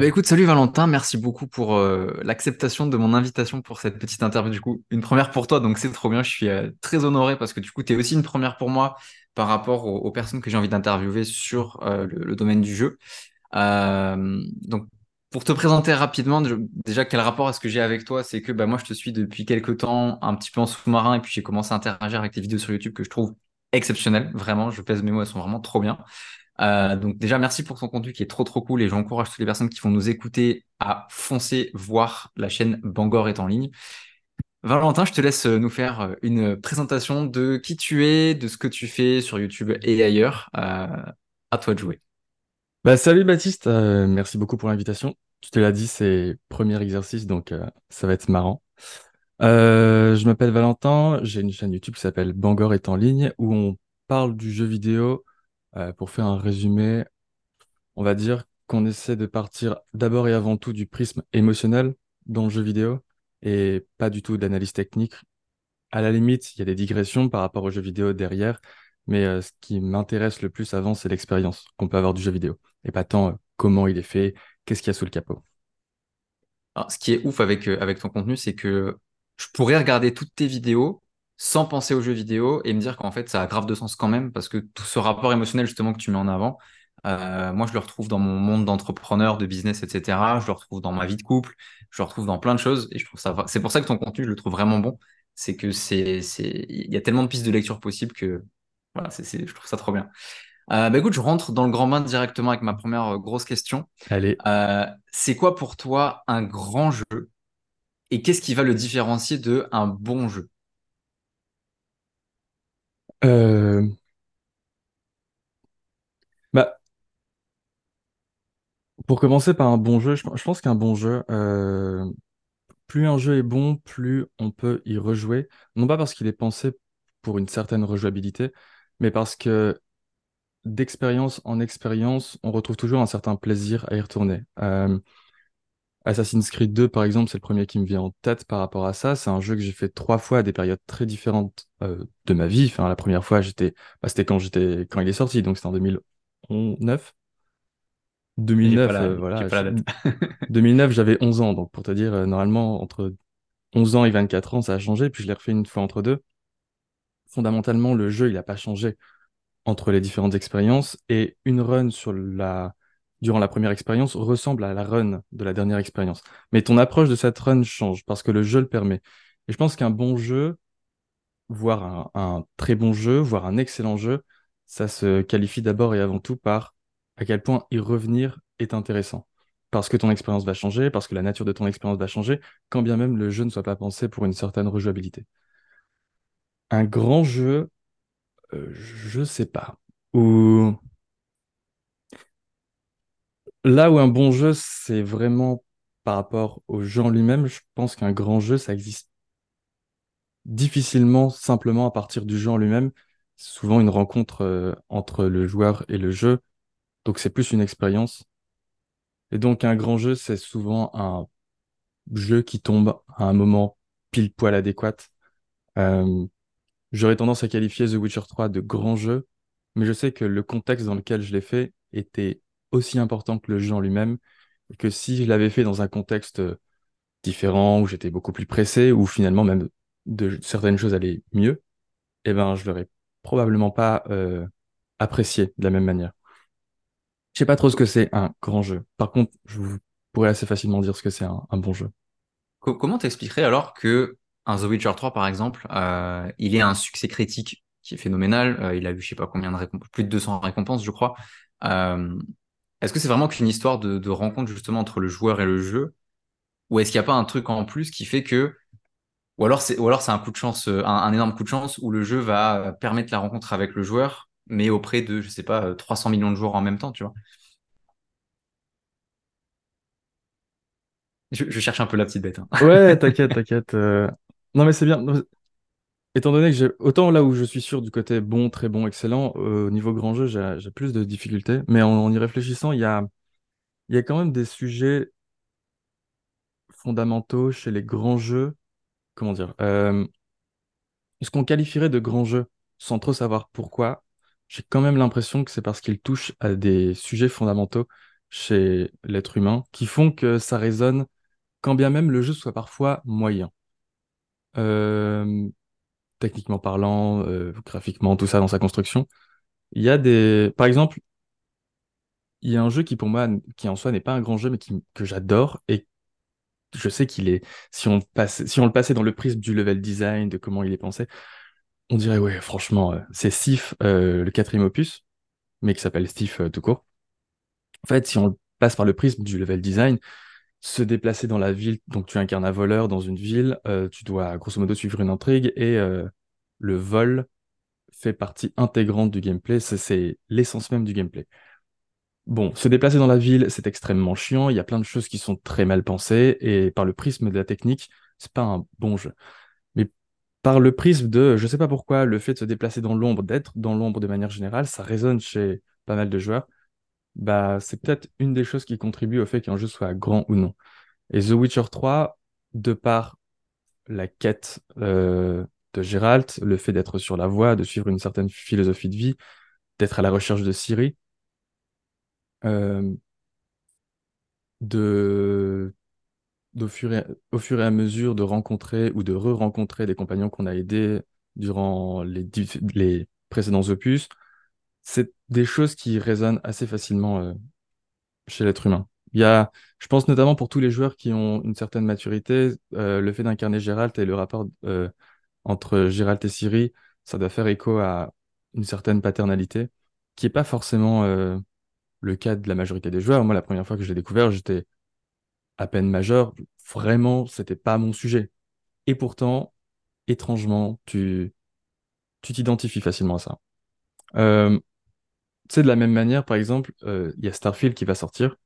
Eh ben, écoute, salut Valentin, merci beaucoup pour euh, l'acceptation de mon invitation pour cette petite interview. Du coup, une première pour toi, donc c'est trop bien. Je suis euh, très honoré parce que du coup, tu es aussi une première pour moi par rapport aux, personnes que j'ai envie d'interviewer sur euh, le, domaine du jeu. Donc, pour te présenter rapidement, déjà, quel rapport est-ce que j'ai avec toi? C'est que bah, moi, je te suis depuis quelques temps, un petit peu en sous-marin, et puis j'ai commencé à interagir avec tes vidéos sur YouTube que je trouve exceptionnelles. Vraiment, je pèse mes mots, elles sont vraiment trop bien. Euh, donc déjà, merci pour ton contenu qui est trop trop cool et j'encourage toutes les personnes qui vont nous écouter à foncer voir la chaîne Bangor est en ligne. Valentin, je te laisse euh, nous faire euh, une présentation de qui tu es, de ce que tu fais sur YouTube et ailleurs. Euh, à toi de jouer. Bah, salut Baptiste, merci beaucoup pour l'invitation. Tu te l'as dit, c'est premier exercice, donc ça va être marrant. Je m'appelle Valentin, j'ai une chaîne YouTube qui s'appelle Bangor est en ligne, où on parle du jeu vidéo. Euh, pour faire un résumé, on va dire qu'on essaie de partir d'abord et avant tout du prisme émotionnel dans le jeu vidéo, et pas du tout d'analyse technique. À la limite, il y a des digressions par rapport au jeu vidéo derrière, mais euh, ce qui m'intéresse le plus avant, c'est l'expérience qu'on peut avoir du jeu vidéo, et pas tant euh, comment il est fait, qu'est-ce qu'il y a sous le capot. Ce qui est ouf avec, avec ton contenu, c'est que je pourrais regarder toutes tes vidéos sans penser aux jeux vidéo et me dire qu'en fait, ça a grave de sens quand même parce que tout ce rapport émotionnel justement que tu mets en avant, euh, moi, je le retrouve dans mon monde d'entrepreneur, de business, etc. Je le retrouve dans ma vie de couple, je le retrouve dans plein de choses et je trouve ça, c'est pour ça que ton contenu, je le trouve vraiment bon. C'est que c'est, c'est, il y a tellement de pistes de lecture possibles que voilà, c'est, c'est, je trouve ça trop bien. Euh, bah écoute, je rentre dans le grand bain directement avec ma première euh, grosse question. Allez, Euh, c'est quoi pour toi un grand jeu et qu'est-ce qui va le différencier de un bon jeu? Euh, bah, pour commencer par un bon jeu, je, pense qu'un bon jeu, euh, plus un jeu est bon, plus on peut y rejouer. Non pas parce qu'il est pensé pour une certaine rejouabilité, mais parce que d'expérience en expérience, on retrouve toujours un certain plaisir à y retourner. Euh, Assassin's Creed 2, par exemple, c'est le premier qui me vient en tête par rapport à ça. C'est un jeu que j'ai fait trois fois à des périodes très différentes euh, de ma vie. Enfin, la première fois, j'étais, bah, c'était quand j'étais, quand il est sorti, donc c'était en 2009. J'ai pas 2009, la, euh, voilà. je- la date. 2009, j'avais 11 ans, donc pour te dire, euh, normalement, entre 11 ans et 24 ans, ça a changé. Puis je l'ai refait une fois entre deux. Fondamentalement, le jeu, il n'a pas changé entre les différentes expériences et une run sur la durant la première expérience ressemble à la run de la dernière expérience. Mais ton approche de cette run change parce que le jeu le permet. Et je pense qu'un bon jeu, voire un, très bon jeu, voire un excellent jeu, ça se qualifie d'abord et avant tout par à quel point y revenir est intéressant. Parce que ton expérience va changer, parce que la nature de ton expérience va changer, quand bien même le jeu ne soit pas pensé pour une certaine rejouabilité. Un grand jeu, euh, je sais pas. Ou Là où un bon jeu, c'est vraiment par rapport au jeu en lui-même, je pense qu'un grand jeu, ça existe difficilement simplement à partir du jeu en lui-même. C'est souvent une rencontre euh, entre le joueur et le jeu, donc c'est plus une expérience. Et donc un grand jeu, c'est souvent un jeu qui tombe à un moment pile poil adéquat. Euh, j'aurais tendance à qualifier The Witcher 3 de grand jeu, mais je sais que le contexte dans lequel je l'ai fait était aussi important que le jeu en lui-même, que si je l'avais fait dans un contexte différent, où j'étais beaucoup plus pressé, où finalement même certaines choses allaient mieux, eh ben je l'aurais probablement pas euh, apprécié de la même manière. Je sais pas trop ce que c'est un grand jeu. Par contre, je pourrais assez facilement dire ce que c'est un, bon jeu. Co- Comment t'expliquerais alors que un The Witcher 3, par exemple, euh, il ait un succès critique qui est phénoménal, euh, il a eu je sais pas combien de récompenses, plus de 200 récompenses, je crois. Euh, est-ce que c'est vraiment qu'une histoire de, rencontre justement entre le joueur et le jeu, ou est-ce qu'il n'y a pas un truc en plus qui fait que, ou alors c'est, ou alors c'est un coup de chance, euh, un, énorme coup de chance où le jeu va euh, permettre la rencontre avec le joueur, mais auprès de, je sais pas, euh, 300 millions de joueurs en même temps, tu vois? Je, cherche un peu la petite bête. hein. Ouais, t'inquiète, t'inquiète. euh. Non mais c'est bien. Étant donné que j'ai autant là où je suis sûr du côté bon, très bon, excellent, euh, au niveau grand jeu, j'ai plus de difficultés. Mais en, y réfléchissant, il y a, y a quand même des sujets fondamentaux chez les grands jeux. Comment dire? euh, ce qu'on qualifierait de grand jeu, sans trop savoir pourquoi, j'ai quand même l'impression que c'est parce qu'il touche à des sujets fondamentaux chez l'être humain qui font que ça résonne quand bien même le jeu soit parfois moyen. Euh, techniquement parlant, euh, graphiquement, tout ça dans sa construction. Il y a des... Par exemple, il y a un jeu qui pour moi, qui en soi n'est pas un grand jeu, mais que j'adore et je sais qu'il est... Si on passe, si on le passait dans le prisme du level design, de comment il est pensé, on dirait, ouais, franchement, euh, c'est Sif, euh, le quatrième opus, mais qui s'appelle Sif tout court. En fait, si on passe par le prisme du level design, se déplacer dans la ville, donc tu incarnes un voleur dans une ville, euh, tu dois grosso modo suivre une intrigue et euh, le vol fait partie intégrante du gameplay, c'est l'essence même du gameplay. Bon, se déplacer dans la ville, c'est extrêmement chiant, il y a plein de choses qui sont très mal pensées et par le prisme de la technique, c'est pas un bon jeu. Mais par le prisme de, je sais pas pourquoi, le fait de se déplacer dans l'ombre, d'être dans l'ombre de manière générale, ça résonne chez pas mal de joueurs bah, c'est peut-être une des choses qui contribue au fait qu'un jeu soit grand ou non. Et The Witcher 3, de par la quête euh, de Geralt, le fait d'être sur la voie, de suivre une certaine philosophie de vie, d'être à la recherche de Ciri, euh, de au fur, et, à mesure de rencontrer ou de re-rencontrer des compagnons qu'on a aidés durant les précédents opus, c'est des choses qui résonnent assez facilement euh, chez l'être humain. Il je pense notamment pour tous les joueurs qui ont une certaine maturité, euh, le fait d'incarner Gérald et le rapport euh, entre Gérald et Siri, ça doit faire écho à une certaine paternalité, qui n'est pas forcément le cas de la majorité des joueurs. Moi, la première fois que je l'ai découvert, j'étais à peine majeur. Vraiment, c'était pas mon sujet. Et pourtant, étrangement, tu tu t'identifies facilement à ça. C'est de la même manière, par exemple, euh, il y a Starfield qui va sortir.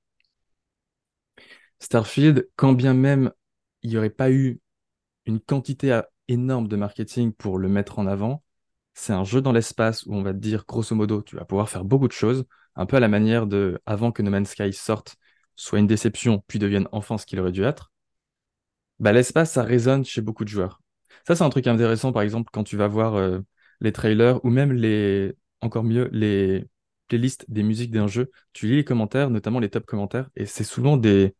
Starfield, quand bien même il n'y aurait pas eu une quantité énorme de marketing pour le mettre en avant, c'est un jeu dans l'espace où on va te dire, grosso modo, tu vas pouvoir faire beaucoup de choses, un peu à la manière de avant que No Man's Sky sorte, soit une déception, puis devienne enfin ce qu'il aurait dû être. Bah, l'espace, ça résonne chez beaucoup de joueurs. Ça, c'est un truc intéressant, par exemple, quand tu vas voir euh, les trailers ou même les, encore mieux, les playlist des musiques d'un jeu, tu lis les commentaires, notamment les top commentaires, et c'est souvent des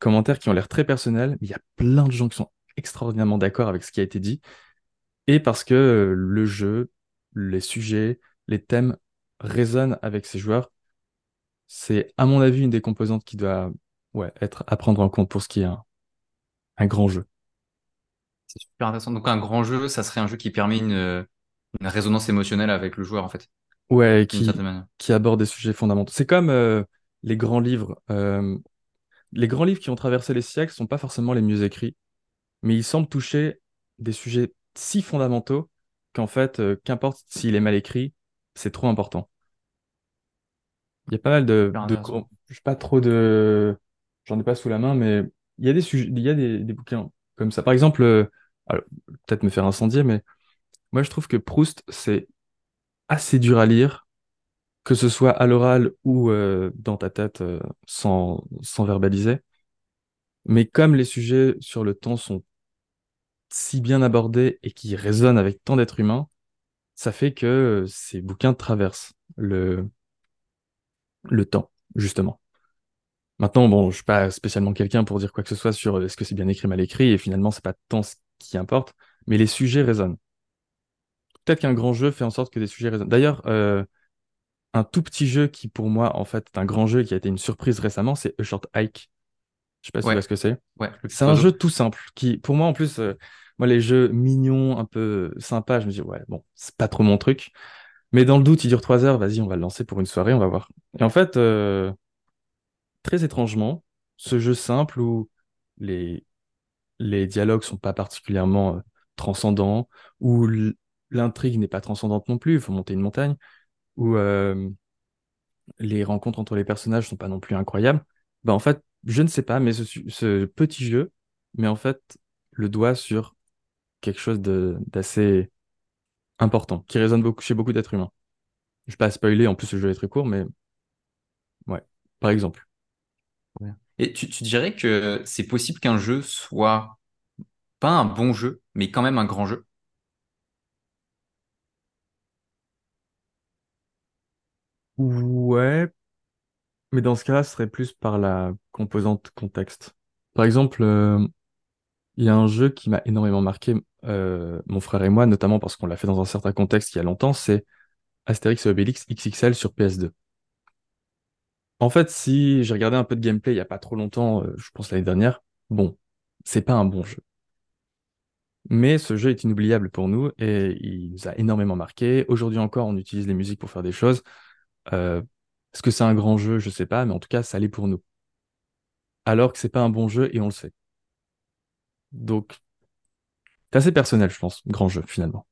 commentaires qui ont l'air très personnels, mais il y a plein de gens qui sont extraordinairement d'accord avec ce qui a été dit, et parce que euh, le jeu, les sujets, les thèmes résonnent avec ces joueurs, c'est à mon avis une des composantes qui doit ouais, être à prendre en compte pour ce qui est un, un grand jeu. C'est super intéressant. Donc un grand jeu, ça serait un jeu qui permet une, une résonance émotionnelle avec le joueur en fait. Ouais, qui, qui aborde des sujets fondamentaux. C'est comme euh, les grands livres. Euh, les grands livres qui ont traversé les siècles sont pas forcément les mieux écrits, mais ils semblent toucher des sujets si fondamentaux qu'en fait, euh, qu'importe s'il est mal écrit, c'est trop important. Il y a pas mal de, de je pas trop de, j'en ai pas sous la main, mais il y a des sujets, il y a des, des bouquins comme ça. Par exemple, peut-être me faire incendier, mais moi je trouve que Proust, c'est assez dur à lire, que ce soit à l'oral ou euh, dans ta tête euh, sans, sans verbaliser. Mais comme les sujets sur le temps sont si bien abordés et qui résonnent avec tant d'êtres humains, ça fait que euh, ces bouquins traversent le, temps, justement. Maintenant, bon, je suis pas spécialement quelqu'un pour dire quoi que ce soit sur est-ce que c'est bien écrit, mal écrit, et finalement, c'est pas tant ce qui importe, mais les sujets résonnent peut-être qu'un grand jeu fait en sorte que des sujets résonnent. D'ailleurs, euh, un tout petit jeu qui, pour moi, en fait, est un grand jeu qui a été une surprise récemment, c'est A Short Hike. Je sais pas si tu vois ce que c'est. Ouais, c'est un jeu tout simple qui, pour moi, en plus, euh, moi, les jeux mignons, un peu sympas, je me dis, ouais, bon, c'est pas trop mon truc. Mais dans le doute, il dure trois heures, vas-y, on va le lancer pour une soirée, on va voir. Et en fait, euh, très étrangement, ce jeu simple où les, les dialogues sont pas particulièrement transcendants, où l'intrigue n'est pas transcendante non plus, il faut monter une montagne, où euh, les rencontres entre les personnages sont pas non plus incroyables, bah en fait, je ne sais pas, mais ce, petit jeu met en fait le doigt sur quelque chose d'assez important, qui résonne chez beaucoup d'êtres humains. Je ne vais pas spoiler, en plus le jeu est très court, mais ouais, par exemple. Et tu dirais que c'est possible qu'un jeu soit pas un bon jeu, mais quand même un grand jeu? Ouais, Mais dans ce cas-là, ce serait plus par la composante contexte. Par exemple, euh, il y a un jeu qui m'a énormément marqué, euh, mon frère et moi, notamment parce qu'on l'a fait dans un certain contexte il y a longtemps, c'est Astérix et Obélix XXL sur PS2. En fait, si j'ai regardé un peu de gameplay il y a pas trop longtemps, euh, je pense l'année dernière, bon, c'est pas un bon jeu. Mais ce jeu est inoubliable pour nous et il nous a énormément marqué. Aujourd'hui encore, on utilise les musiques pour faire des choses. Euh, est-ce que c'est un grand jeu? Je sais pas, mais en tout cas, ça l'est pour nous. Alors que c'est pas un bon jeu et on le sait. Donc, c'est assez personnel, je pense, grand jeu finalement.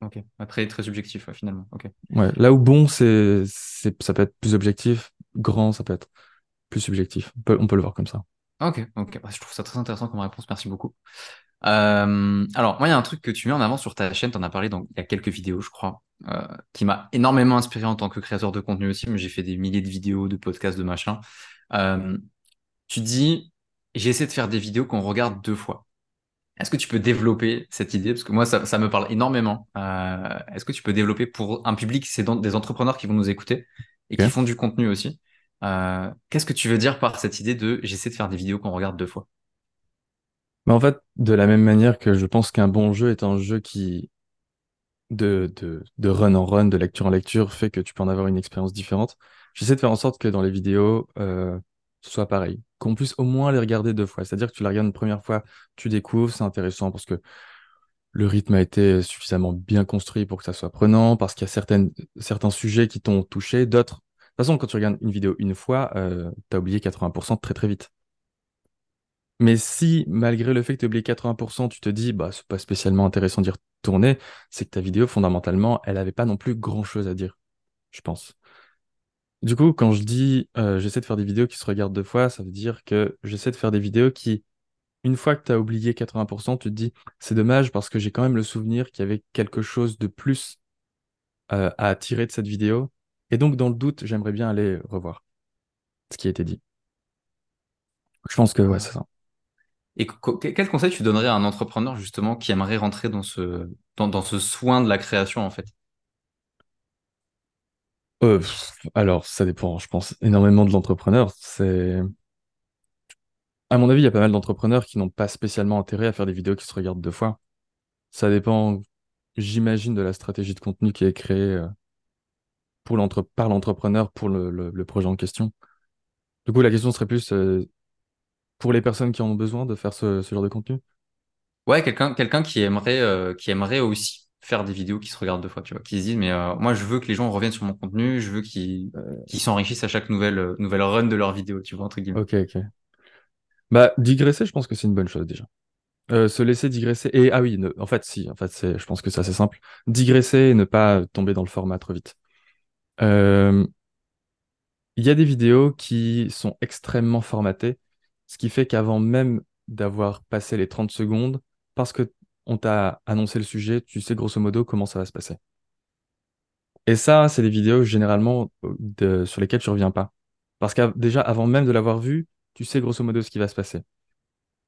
Ok, Ah, très, très subjectif ouais, finalement. Ok. Ouais, là où bon, c'est, c'est, ça peut être plus objectif, grand, ça peut être plus subjectif. On peut, on peut le voir comme ça. Ok, ok. Bah, je trouve ça très intéressant comme réponse, merci beaucoup. Euh, alors, moi, il y a un truc que tu mets en avant sur ta chaîne, tu en as parlé donc, il y a quelques vidéos, je crois, euh, qui m'a énormément inspiré en tant que créateur de contenu aussi, mais j'ai fait des milliers de vidéos, de podcasts, de machin. Euh, tu dis, j'ai essayé de faire des vidéos qu'on regarde deux fois. Est-ce que tu peux développer cette idée? Parce que moi, ça, ça me parle énormément. Euh, est-ce que tu peux développer pour un public, c'est dans- des entrepreneurs qui vont nous écouter et qui font du contenu aussi. Euh, qu'est-ce que tu veux dire par cette idée de j'essaie de faire des vidéos qu'on regarde deux fois? Mais en fait, de la même manière que je pense qu'un bon jeu est un jeu qui, de, run en run, de lecture en lecture, fait que tu peux en avoir une expérience différente. J'essaie de faire en sorte que dans les vidéos, euh, ce soit pareil. Qu'on puisse au moins les regarder deux fois. C'est-à-dire que tu la regardes une première fois, tu découvres, c'est intéressant parce que le rythme a été suffisamment bien construit pour que ça soit prenant, parce qu'il y a certains sujets qui t'ont touché, d'autres. De toute façon, quand tu regardes une vidéo une fois, euh, t'as oublié 80% très très vite. Mais si, malgré le fait que tu oublié 80%, tu te dis, bah, c'est pas spécialement intéressant d'y retourner, c'est que ta vidéo, fondamentalement, elle avait pas non plus grand-chose à dire, je pense. Du coup, quand je dis, euh, j'essaie de faire des vidéos qui se regardent deux fois, ça veut dire que j'essaie de faire des vidéos qui, une fois que tu as oublié 80%, tu te dis, c'est dommage parce que j'ai quand même le souvenir qu'il y avait quelque chose de plus, euh, à tirer de cette vidéo. Et donc, dans le doute, j'aimerais bien aller revoir ce qui a été dit. Je pense que, Ouais. c'est ça. Et quel conseil tu donnerais à un entrepreneur justement qui aimerait rentrer dans ce, soin de la création en fait? Euh, alors, ça dépend, je pense, énormément de l'entrepreneur. C'est, à mon avis, il y a pas mal d'entrepreneurs qui n'ont pas spécialement intérêt à faire des vidéos qui se regardent deux fois. Ça dépend, j'imagine, de la stratégie de contenu qui est créée euh, par l'entrepreneur pour le projet en question. Du coup, la question serait plus euh, pour les personnes qui en ont besoin de faire ce, ce genre de contenu? Ouais, quelqu'un quelqu'un qui aimerait, euh, qui aimerait aussi faire des vidéos qui se regardent deux fois, tu vois, qui se disent, mais euh, moi je veux que les gens reviennent sur mon contenu, je veux qu'ils qu'ils s'enrichissent à chaque nouvelle, euh, nouvelle run de leur vidéo, tu vois, entre guillemets. Ok, ok. Bah, digresser, je pense que c'est une bonne chose déjà. Euh, se laisser digresser. Et ah oui, ne- en fait, si, en fait, c'est, je pense que c'est assez simple. Digresser et ne pas tomber dans le format trop vite. Euh, Il y a des vidéos qui sont extrêmement formatées, ce qui fait qu'avant même d'avoir passé les 30 secondes, parce que on t'a annoncé le sujet, tu sais grosso modo comment ça va se passer. Et ça, c'est des vidéos généralement euh, sur lesquelles tu reviens pas. Parce que déjà, avant même de l'avoir vu, tu sais grosso modo ce qui va se passer.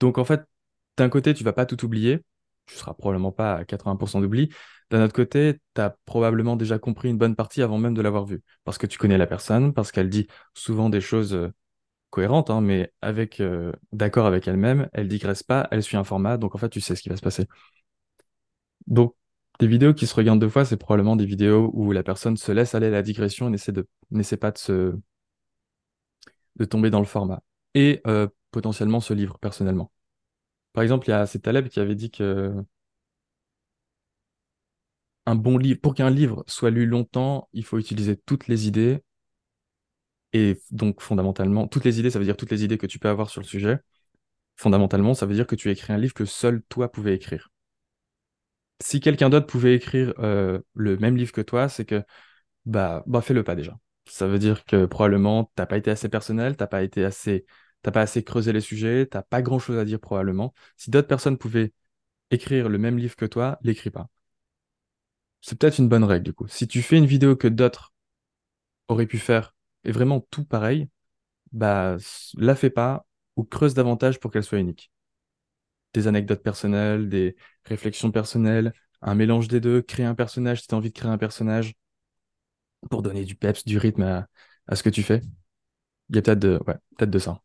Donc en fait, d'un côté, tu vas pas tout oublier, tu seras probablement pas à 80% d'oubli. D'un autre côté, tu as probablement déjà compris une bonne partie avant même de l'avoir vue, parce que tu connais la personne, parce qu'elle dit souvent des choses cohérentes, hein, mais avec euh, d'accord avec elle-même, elle digresse pas, elle suit un format, donc en fait, tu sais ce qui va se passer. Donc, des vidéos qui se regardent deux fois, c'est probablement des vidéos où la personne se laisse aller à la digression et n'essaie pas de se, de tomber dans le format. Et euh, potentiellement se livre personnellement. Par exemple, il y a c'est Taleb qui avait dit que un bon livre, pour qu'un livre soit lu longtemps, il faut utiliser toutes les idées. Et donc, fondamentalement, toutes les idées, ça veut dire toutes les idées que tu peux avoir sur le sujet. Fondamentalement, ça veut dire que tu écris un livre que seul toi pouvais écrire. Si quelqu'un d'autre pouvait écrire euh, le même livre que toi, c'est que bah, bah fais-le pas déjà. Ça veut dire que probablement t'as pas été assez personnel, t'as pas assez, t'as pas assez creusé les sujets, t'as pas grand-chose à dire probablement. Si d'autres personnes pouvaient écrire le même livre que toi, l'écris pas. C'est peut-être une bonne règle du coup. Si tu fais une vidéo que d'autres auraient pu faire et vraiment tout pareil, bah la fais pas ou creuse davantage pour qu'elle soit unique. Des anecdotes personnelles, des réflexions personnelles, un mélange des deux, créer un personnage si tu as envie de créer un personnage pour donner du peps, du rythme à, à ce que tu fais. Il y a peut-être de, ouais, peut-être de ça,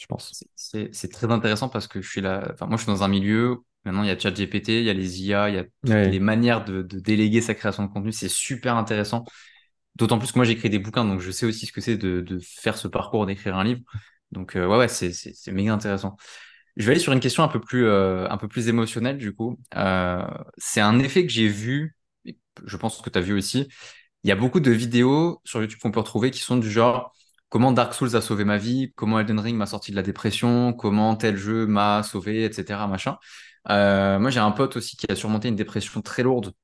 je pense. C'est très intéressant parce que je suis là, enfin, moi je suis dans un milieu, maintenant il y a ChatGPT, il y a les IA, il y a Ouais. les manières de, de déléguer sa création de contenu, c'est super intéressant. D'autant plus que moi j'écris des bouquins, donc je sais aussi ce que c'est de, faire ce parcours d'écrire un livre. Donc euh, ouais, ouais, c'est c'est- méga intéressant. Je vais aller sur une question un peu plus, euh, un peu plus émotionnelle du coup. Euh, c'est un effet que j'ai vu, je pense que tu as vu aussi. Il y a beaucoup de vidéos sur YouTube qu'on peut retrouver qui sont du genre comment Dark Souls a sauvé ma vie, comment Elden Ring m'a sorti de la dépression, comment tel jeu m'a sauvé, etc. Machin. Moi j'ai un pote aussi qui a surmonté une dépression très lourde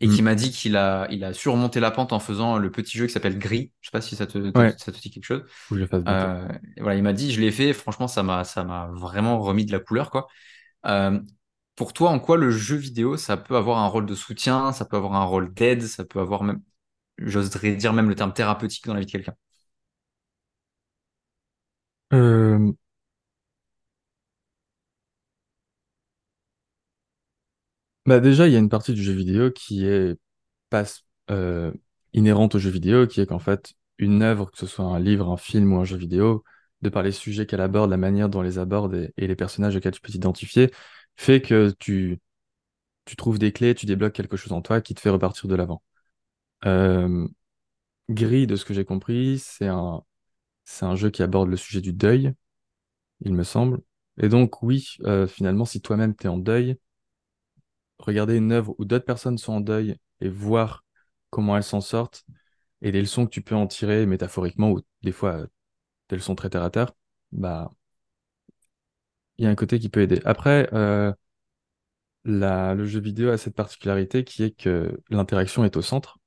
et Mm. qui m'a dit qu'il a, il a surmonté la pente en faisant le petit jeu qui s'appelle Gris. Je sais pas si ça te, Ouais, ça te dit quelque chose. faut que je le fasse bientôt. Euh, voilà, il m'a dit, je l'ai fait. Franchement, ça m'a, ça m'a vraiment remis de la couleur, quoi. Euh, pour toi, en quoi le jeu vidéo, ça peut avoir un rôle de soutien, ça peut avoir un rôle d'aide, ça peut avoir même, j'oserais dire même le terme thérapeutique dans la vie de quelqu'un? Euh, bah déjà, il y a une partie du jeu vidéo qui est euh, inhérente au jeu vidéo, qui est qu'en fait, une œuvre, que ce soit un livre, un film ou un jeu vidéo, de par les sujets qu'elle aborde, la manière dont les aborde et, les personnages auxquels tu peux t'identifier, fait que tu, tu trouves des clés, tu débloques quelque chose en toi qui te fait repartir de l'avant. Gris, de ce que j'ai compris, c'est un, un jeu qui aborde le sujet du deuil, il me semble. Et donc, oui, euh, finalement, si toi-même t'es en deuil, regarder une œuvre où d'autres personnes sont en deuil et voir comment elles s'en sortent et les leçons que tu peux en tirer métaphoriquement ou des fois euh, des leçons très terre à terre, bah, il y a un côté qui peut aider. Après, euh, le jeu vidéo a cette particularité qui est que l'interaction est au centre.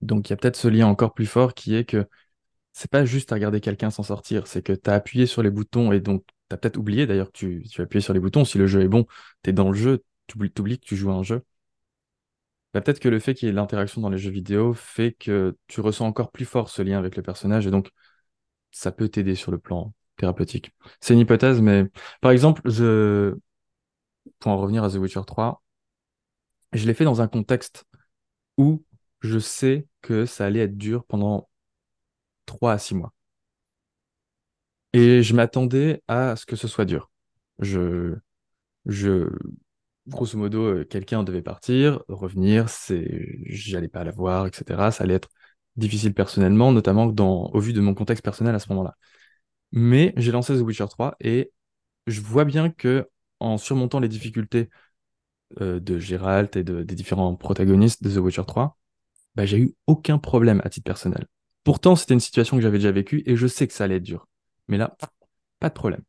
Donc, il y a peut-être ce lien encore plus fort qui est que c'est pas juste à regarder quelqu'un s'en sortir, c'est que tu as appuyé sur les boutons et donc tu as peut-être oublié d'ailleurs que tu, tu as appuyé sur les boutons. Si le jeu est bon, tu es dans le jeu, tu oublies, que tu joues à un jeu. Bah, peut-être que le fait qu'il y ait l'interaction dans les jeux vidéo fait que tu ressens encore plus fort ce lien avec le personnage et donc ça peut t'aider sur le plan thérapeutique. C'est une hypothèse, mais par exemple, pour en revenir à The Witcher 3, je l'ai fait dans un contexte où je sais que ça allait être dur pendant 3 à 6 mois. Et je m'attendais à ce que ce soit dur. Je, je, grosso modo, euh, quelqu'un devait partir, revenir, c'est, j'allais pas la voir, etc. Ça allait être difficile personnellement, notamment au vu de mon contexte personnel à ce moment-là. Mais j'ai lancé The Witcher 3 et je vois bien que en surmontant les difficultés euh, de Geralt et de- des différents protagonistes de The Witcher 3, bah, j'ai eu aucun problème à titre personnel. Pourtant, c'était une situation que j'avais déjà vécue et je sais que ça allait être dur. Mais là, pas de problème.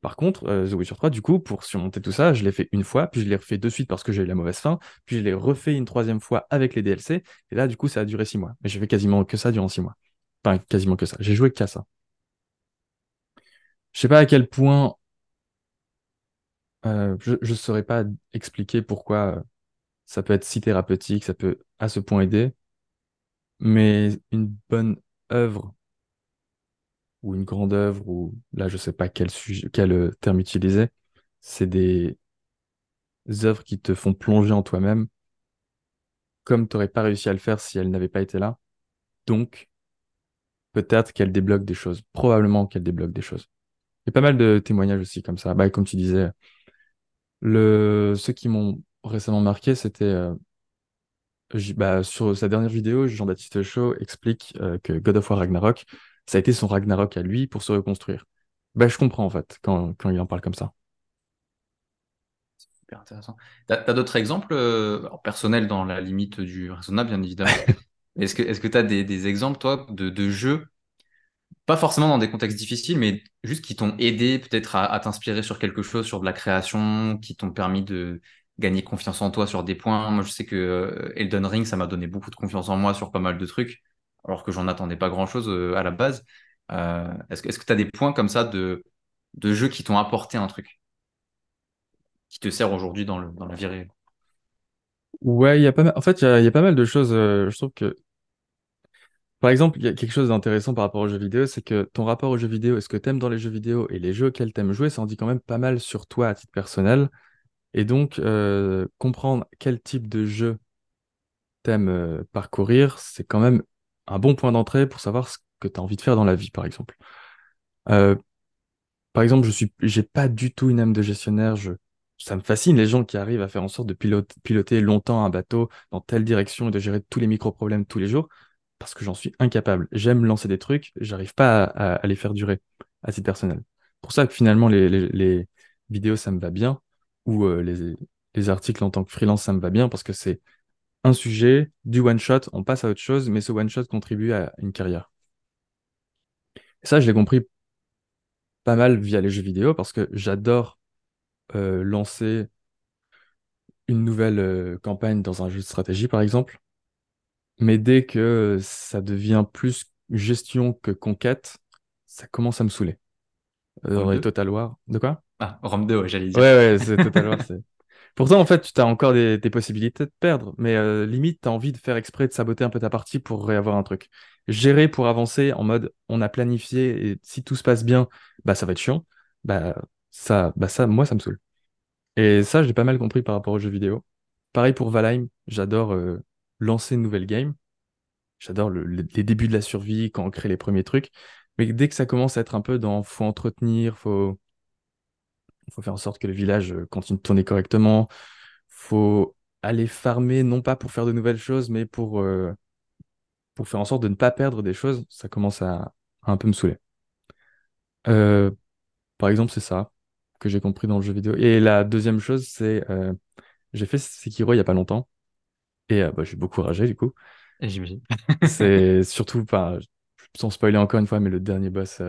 Par contre, euh, The Witcher 3, du coup, pour surmonter tout ça, je l'ai fait une fois, puis je l'ai refait de suite parce que j'ai eu la mauvaise fin, puis je l'ai refait une troisième fois avec les DLC, et là, du coup, ça a duré six mois. Mais j'ai fait quasiment que ça durant six mois. Enfin, quasiment que ça. J'ai joué qu'à ça. Je sais pas à quel point, euh, je ne saurais pas expliquer pourquoi euh, ça peut être si thérapeutique, ça peut à ce point aider, mais une bonne œuvre ou une grande œuvre, ou là, je sais pas quel sujet, quel euh, terme utiliser, c'est des œuvres qui te font plonger en toi-même comme tu n'aurais pas réussi à le faire si elle n'avait pas été là. Donc, peut-être qu'elle débloque des choses. Probablement qu'elle débloque des choses. Il y a pas mal de témoignages aussi comme ça. Bah, comme tu disais, le... ceux qui m'ont récemment marqué, c'était euh, bah, sur sa dernière vidéo, Jean-Baptiste Chaud explique euh, que God of War Ragnarok, ça a été son Ragnarok à lui pour se reconstruire. Bah, je comprends en fait quand, quand il en parle comme ça. Super intéressant. T'as, t'as d'autres exemples, euh, alors, personnels dans la limite du raisonnable, bien évidemment. Est-ce que, est-ce que tu as des, des exemples, toi, de, de jeux pas forcément dans des contextes difficiles, mais juste qui t'ont aidé peut-être à, à t'inspirer sur quelque chose, sur de la création, qui t'ont permis de gagner confiance en toi sur des points? Moi, je sais que euh, Elden Ring, ça m'a donné beaucoup de confiance en moi sur pas mal de trucs, alors que j'en attendais pas grand-chose euh, à la base. Euh, est-ce que, tu as des points comme ça de, de jeux qui t'ont apporté un truc, qui te sert aujourd'hui dans dans la vie réelle? Ouais, y a pas. En fait, il y a, pas mal de choses. euh, je trouve que Par exemple, il y a quelque chose d'intéressant par rapport aux jeux vidéo, c'est que ton rapport aux jeux vidéo et ce que t'aimes dans les jeux vidéo et les jeux auxquels t'aimes jouer, ça en dit quand même pas mal sur toi à titre personnel. Et donc, comprendre quel type de jeu t'aimes parcourir, c'est quand même un bon point d'entrée pour savoir ce que tu as envie de faire dans la vie, par exemple. Euh, par exemple, je suis, j'ai pas du tout une âme de gestionnaire. Ça me fascine les gens qui arrivent à faire en sorte de piloter, longtemps un bateau dans telle direction et de gérer tous les micro-problèmes tous les jours, parce que j'en suis incapable. J'aime lancer des trucs, j'arrive pas à, les faire durer à titre personnel. Pour ça que finalement, les, vidéos, ça me va bien, ou euh, les articles en tant que freelance, ça me va bien, parce que c'est un sujet, du one-shot, on passe à autre chose, mais ce one-shot contribue à une carrière. Et ça, je l'ai compris pas mal via les jeux vidéo, parce que j'adore euh, lancer une nouvelle euh, campagne dans un jeu de stratégie, par exemple. Mais dès que ça devient plus gestion que conquête, ça commence à me saouler. Euh, dans les 2? Total War. De quoi? Ah, Rome 2, ouais, j'allais Ouais, dire. ouais, c'est Total War, c'est. Pourtant, en fait, tu as encore des, possibilités de perdre, mais euh, limite, tu as envie de faire exprès de saboter un peu ta partie pour réavoir un truc. Gérer pour avancer en mode on a planifié et si tout se passe bien, bah ça va être chiant. Bah ça, bah ça, moi, ça me saoule. Et ça, j'ai pas mal compris par rapport aux jeux vidéo. Pareil pour Valheim, j'adore euh, lancer une nouvelle game. J'adore le- le- les débuts de la survie, quand on crée les premiers trucs. Mais dès que ça commence à être un peu dans faut entretenir, faut, faut faire en sorte que le village euh, continue de tourner correctement, faut aller farmer, non pas pour faire de nouvelles choses, mais pour, euh, pour faire en sorte de ne pas perdre des choses, ça commence à, à un peu me saouler. Euh, par exemple, c'est ça que j'ai compris dans le jeu vidéo. Et la deuxième chose, c'est euh, j'ai fait Sekiro il y a pas longtemps. Et bah, j'ai beaucoup ragé du coup. J'imagine. C'est surtout, pas sans spoiler encore une fois, mais le dernier boss,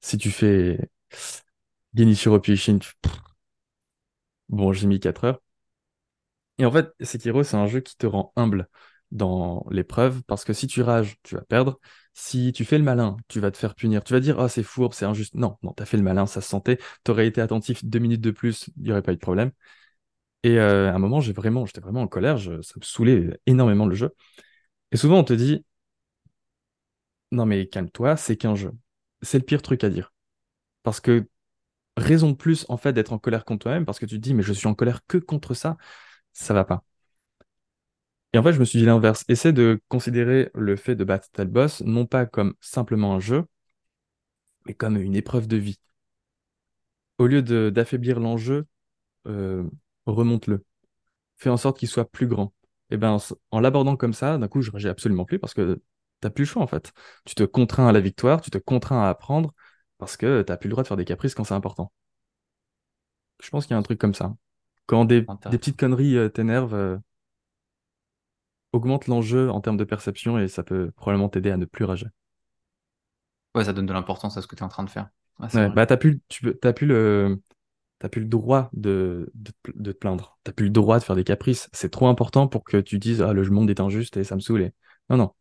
si tu fais Genichiro pff, bon, j'ai mis 4 heures. Et en fait, Sekiro, c'est un jeu qui te rend humble dans l'épreuve, parce que si tu rages, tu vas perdre. Si tu fais le malin, tu vas te faire punir. Tu vas dire, oh, c'est fourbe, c'est injuste. Non, non, t'as fait le malin, ça se sentait. T'aurais été attentif deux minutes de plus, il n'y aurait pas eu de problème. Et euh, à un moment, j'ai vraiment, j'étais vraiment en colère, je- ça me saoulait énormément le jeu. Et souvent, on te dit, non mais calme-toi, c'est qu'un jeu. C'est le pire truc à dire. Parce que raison de plus, en fait, d'être en colère contre toi-même, parce que tu te dis, mais je suis en colère que contre ça, ça va pas. Et en fait, je me suis dit l'inverse. Essaie de considérer le fait de battre tel boss, non pas comme simplement un jeu, mais comme une épreuve de vie. Au lieu d'affaiblir l'enjeu, euh, remonte-le. Fais en sorte qu'il soit plus grand. Et ben, s- en l'abordant comme ça, d'un coup, je réagis absolument plus parce que t'as plus le choix, en fait. Tu te contrains à la victoire, tu te contrains à apprendre parce que t'as plus le droit de faire des caprices quand c'est important. Je pense qu'il y a un truc comme ça. Quand des, petites conneries euh, t'énervent, euh, augmente l'enjeu en termes de perception et ça peut probablement t'aider à ne plus rager. Ouais, ça donne de l'importance à ce que tu es en train de faire. Ah, Ouais, bah t'as plus, tu t'as plus le, t'as plus le droit de, de, te de te plaindre. T'as plus le droit de faire des caprices. C'est trop important pour que tu dises, ah, le monde est injuste et ça me saoule. Non, non.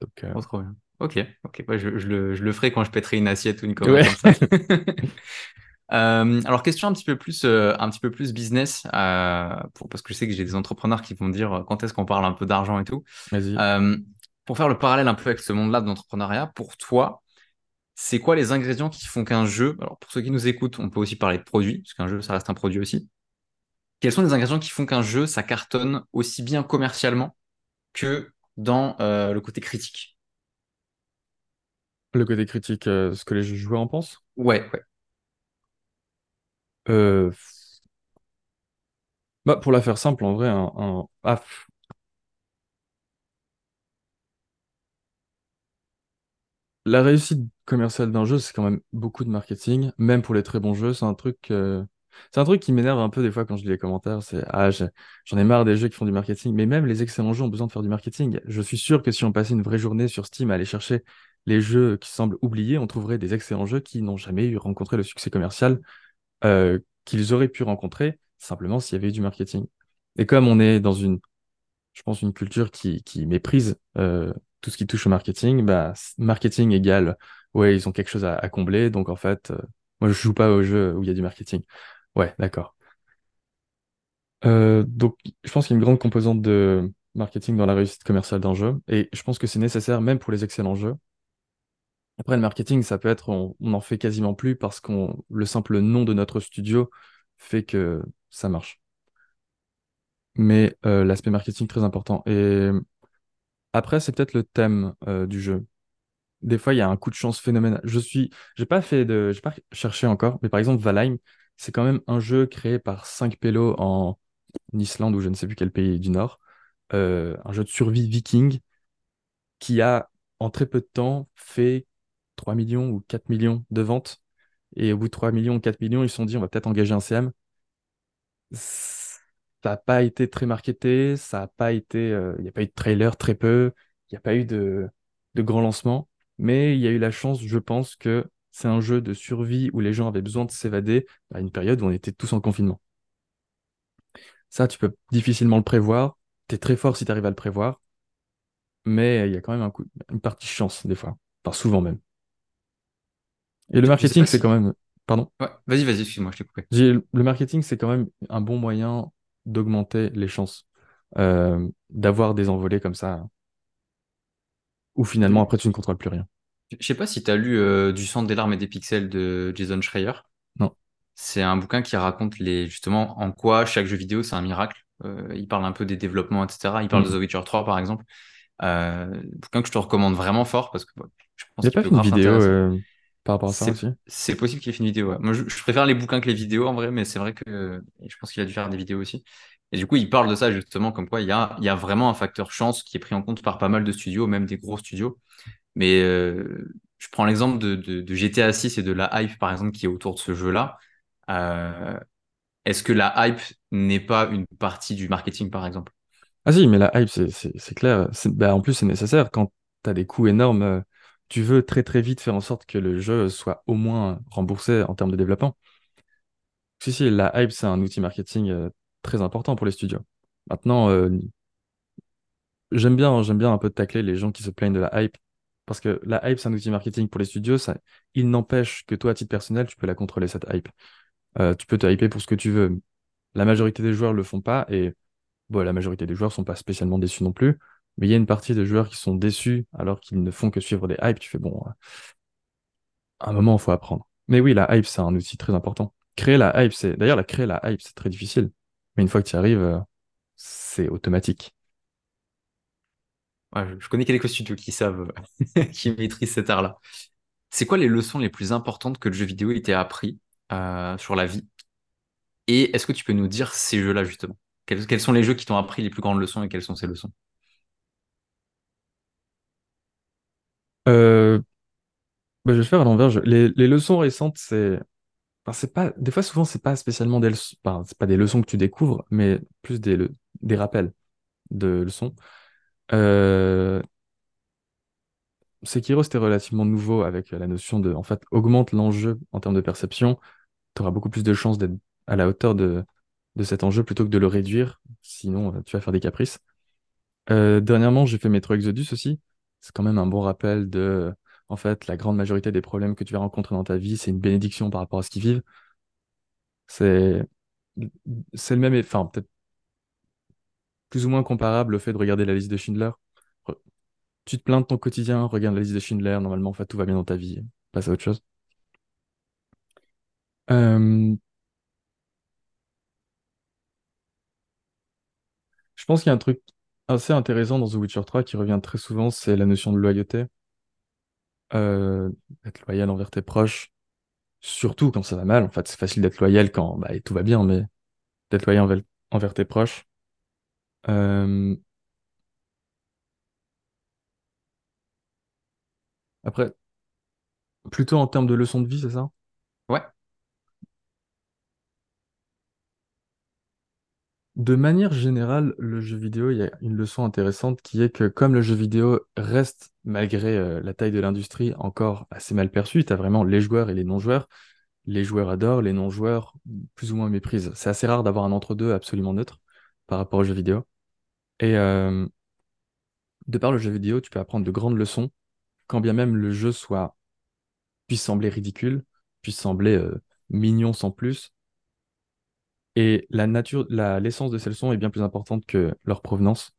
Donc, euh, Oh, trop bien. Ok, ok. Ouais, je, je le, je le ferai quand je pèterai une assiette ou une connerie ouais, comme ça. Euh, alors, question un petit peu plus, euh, un petit peu plus business, euh, pour, parce que je sais que j'ai des entrepreneurs qui vont me dire quand est-ce qu'on parle un peu d'argent et tout. vas-y. Pour faire le parallèle un peu avec ce monde-là de l'entrepreneuriat, pour toi, c'est quoi les ingrédients qui font qu'un jeu, alors pour ceux qui nous écoutent, on peut aussi parler de produit, parce qu'un jeu, ça reste un produit aussi. Quels sont les ingrédients qui font qu'un jeu, ça cartonne aussi bien commercialement que dans le côté critique? Le côté critique, euh, ce que les joueurs en pensent? Ouais, ouais. Euh, bah, pour la faire simple, en vrai, un, ah, la réussite commerciale d'un jeu, c'est quand même beaucoup de marketing, même pour les très bons jeux. C'est un truc, euh, c'est un truc qui m'énerve un peu des fois quand je lis les commentaires. C'est ah, j'en ai marre des jeux qui font du marketing, mais même les excellents jeux ont besoin de faire du marketing. Je suis sûr que si on passait une vraie journée sur Steam à aller chercher les jeux qui semblent oubliés, on trouverait des excellents jeux qui n'ont jamais eu rencontré le succès commercial euh, qu'ils auraient pu rencontrer simplement s'il y avait eu du marketing. Et comme on est dans une je pense, une culture qui, qui méprise euh, tout ce qui touche au marketing, bah, marketing égale, ouais, ils ont quelque chose à, combler, donc en fait, euh, moi, je joue pas au jeu où il y a du marketing. Ouais, d'accord. Donc, je pense qu'il y a une grande composante de marketing dans la réussite commerciale d'un jeu, et je pense que c'est nécessaire même pour les excellents jeux. Après, le marketing, ça peut être, on, on en fait quasiment plus parce qu'on, le simple nom de notre studio fait que ça marche. Mais euh, l'aspect marketing très important. Et Après, c'est peut-être le thème euh, du jeu. des fois, il y a un coup de chance phénoménal. Je suis, j'ai pas fait de, j'ai pas cherché encore, mais par exemple, Valheim, c'est quand même un jeu créé par 5 pélos en Islande ou je ne sais plus quel pays du Nord. Euh, un jeu de survie viking qui a, en très peu de temps, fait 3 millions ou 4 millions de ventes. Et au bout de 3 millions ou 4 millions, ils se sont dit, on va peut-être engager un CM. Ça n'a pas été très marketé, ça n'a pas été, euh, il n'y a pas eu de trailer, très peu, il n'y a pas eu de, de grands lancements, mais il y a eu la chance, je pense, que c'est un jeu de survie où les gens avaient besoin de s'évader à une période où on était tous en confinement. Ça, tu peux difficilement le prévoir. Tu es très fort si tu arrives à le prévoir, mais il y a quand même un coup, une partie chance des fois, enfin souvent même. Et le marketing, c'est si. quand même, pardon, Ouais, vas-y, vas-y, excuse-moi, je t'ai coupé. Le marketing, c'est quand même un bon moyen d'augmenter les chances euh, d'avoir des envolées comme ça, où finalement après tu ne contrôles plus rien. Je sais pas si tu as lu euh, Du sang, des larmes et des pixels de Jason Schreier. Non. C'est un bouquin qui raconte les, justement en quoi chaque jeu vidéo c'est un miracle. Euh, il parle un peu des développements, etc. Il parle de Hmm. The Witcher 3 par exemple. Bouquin que je te recommande vraiment fort parce que je pense qu'il pas peut une vidéo par rapport à ça aussi? c'est possible qu'il ait fait une vidéo. ouais. Moi, je, je préfère les bouquins que les vidéos en vrai, mais c'est vrai que je pense qu'il a dû faire des vidéos aussi. Et du coup, il parle de ça justement, comme quoi il y a, il y a vraiment un facteur chance qui est pris en compte par pas mal de studios, même des gros studios. Mais euh, je prends l'exemple de, de, de GTA 6 et de la hype, par exemple, qui est autour de ce jeu-là. Euh, est-ce que la hype n'est pas une partie du marketing, par exemple? Ah si, mais la hype, c'est clair. Bah, en plus, c'est nécessaire. Quand tu as des coûts énormes, euh, tu veux très très vite faire en sorte que le jeu soit au moins remboursé en termes de développement. Si, si, la hype, c'est un outil marketing euh, très important pour les studios. Maintenant, euh, J'aime bien, j'aime bien un peu tacler les gens qui se plaignent de la hype. Parce que la hype, c'est un outil marketing pour les studios. Ça, il n'empêche que toi, à titre personnel, tu peux la contrôler, cette hype. Euh, tu peux te hyper pour ce que tu veux. La majorité des joueurs le font pas. Et bon, la majorité des joueurs sont pas spécialement déçus non plus. Mais il y a une partie de joueurs qui sont déçus alors qu'ils ne font que suivre des hypes. Tu fais, bon, euh, à un moment, il faut apprendre. Mais oui, la hype, c'est un outil très important. Créer la hype, c'est... D'ailleurs, la créer la hype, c'est très difficile. Mais une fois que tu y arrives, euh, c'est automatique. Je connais quelques studios qui savent, qui maîtrisent cet art-là. C'est quoi les leçons les plus importantes que le jeu vidéo ait appris euh, sur la vie? Et est-ce que tu peux nous dire ces jeux-là, justement? Quels, quels sont les jeux qui t'ont appris les plus grandes leçons et quelles sont ces leçons? Euh, bah, je vais faire à l'envers. Les, leçons récentes, c'est Enfin, c'est pas, des fois, souvent, c'est pas spécialement des leçons, enfin, c'est pas des leçons que tu découvres, mais plus des, des rappels de leçons. Euh, Sekiro, c'était relativement nouveau avec la notion de, en fait, augmente l'enjeu en termes de perception. Tu auras beaucoup plus de chances d'être à la hauteur de, de cet enjeu plutôt que de le réduire. Sinon, euh, tu vas faire des caprices. Euh, dernièrement, j'ai fait Metro Exodus aussi. C'est quand même un bon rappel de, en fait, la grande majorité des problèmes que tu vas rencontrer dans ta vie, c'est une bénédiction par rapport à ce qu'ils vivent. C'est, c'est le même, enfin, peut-être plus ou moins comparable au fait de regarder la liste de Schindler. Tu te plains de ton quotidien, regarde la liste de Schindler, normalement, en fait, tout va bien dans ta vie. Passe à autre chose. Je pense qu'il y a un truc assez intéressant dans The Witcher 3 qui revient très souvent, c'est la notion de loyauté. Euh, être loyal envers tes proches, surtout quand ça va mal. En fait, c'est facile d'être loyal quand bah, tout va bien, mais d'être loyal envers, envers tes proches. Euh, après, plutôt en termes de leçons de vie, c'est ça? De manière générale, le jeu vidéo, il y a une leçon intéressante qui est que comme le jeu vidéo reste, malgré euh, la taille de l'industrie, encore assez mal perçu, tu as vraiment les joueurs et les non-joueurs. Les joueurs adorent, les non-joueurs plus ou moins méprisent. C'est assez rare d'avoir un entre-deux absolument neutre par rapport au jeu vidéo. Et euh, de par le jeu vidéo, tu peux apprendre de grandes leçons, quand bien même le jeu soit puisse sembler ridicule, puisse sembler euh, mignon sans plus. Et la nature, la, l'essence de ces leçons est bien plus importante que leur provenance.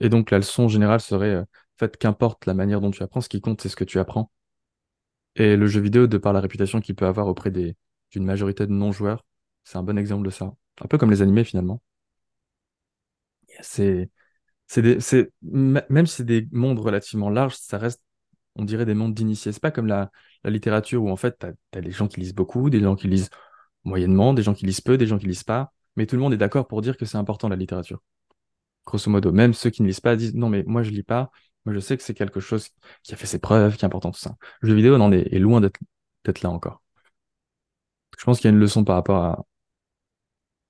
Et donc la leçon générale serait, euh, en fait, qu'importe la manière dont tu apprends, ce qui compte, c'est ce que tu apprends. Et le jeu vidéo, de par la réputation qu'il peut avoir auprès des, d'une majorité de non-joueurs, c'est un bon exemple de ça. Un peu comme les animés finalement. C'est, C'est des, c'est, m- même si c'est des mondes relativement larges, ça reste, on dirait, des mondes d'initiés. C'est pas comme la, la littérature où en fait, t'as, t'as des gens qui lisent beaucoup, des gens qui lisent moyennement, des gens qui lisent peu, des gens qui lisent pas. Mais tout le monde est d'accord pour dire que c'est important la littérature. Grosso modo, même ceux qui ne lisent pas disent non, mais moi je lis pas. Moi je sais que c'est quelque chose qui a fait ses preuves, qui est important, tout ça. Le jeu vidéo n'en est, est loin d'être là encore. Je pense qu'il y a une leçon par rapport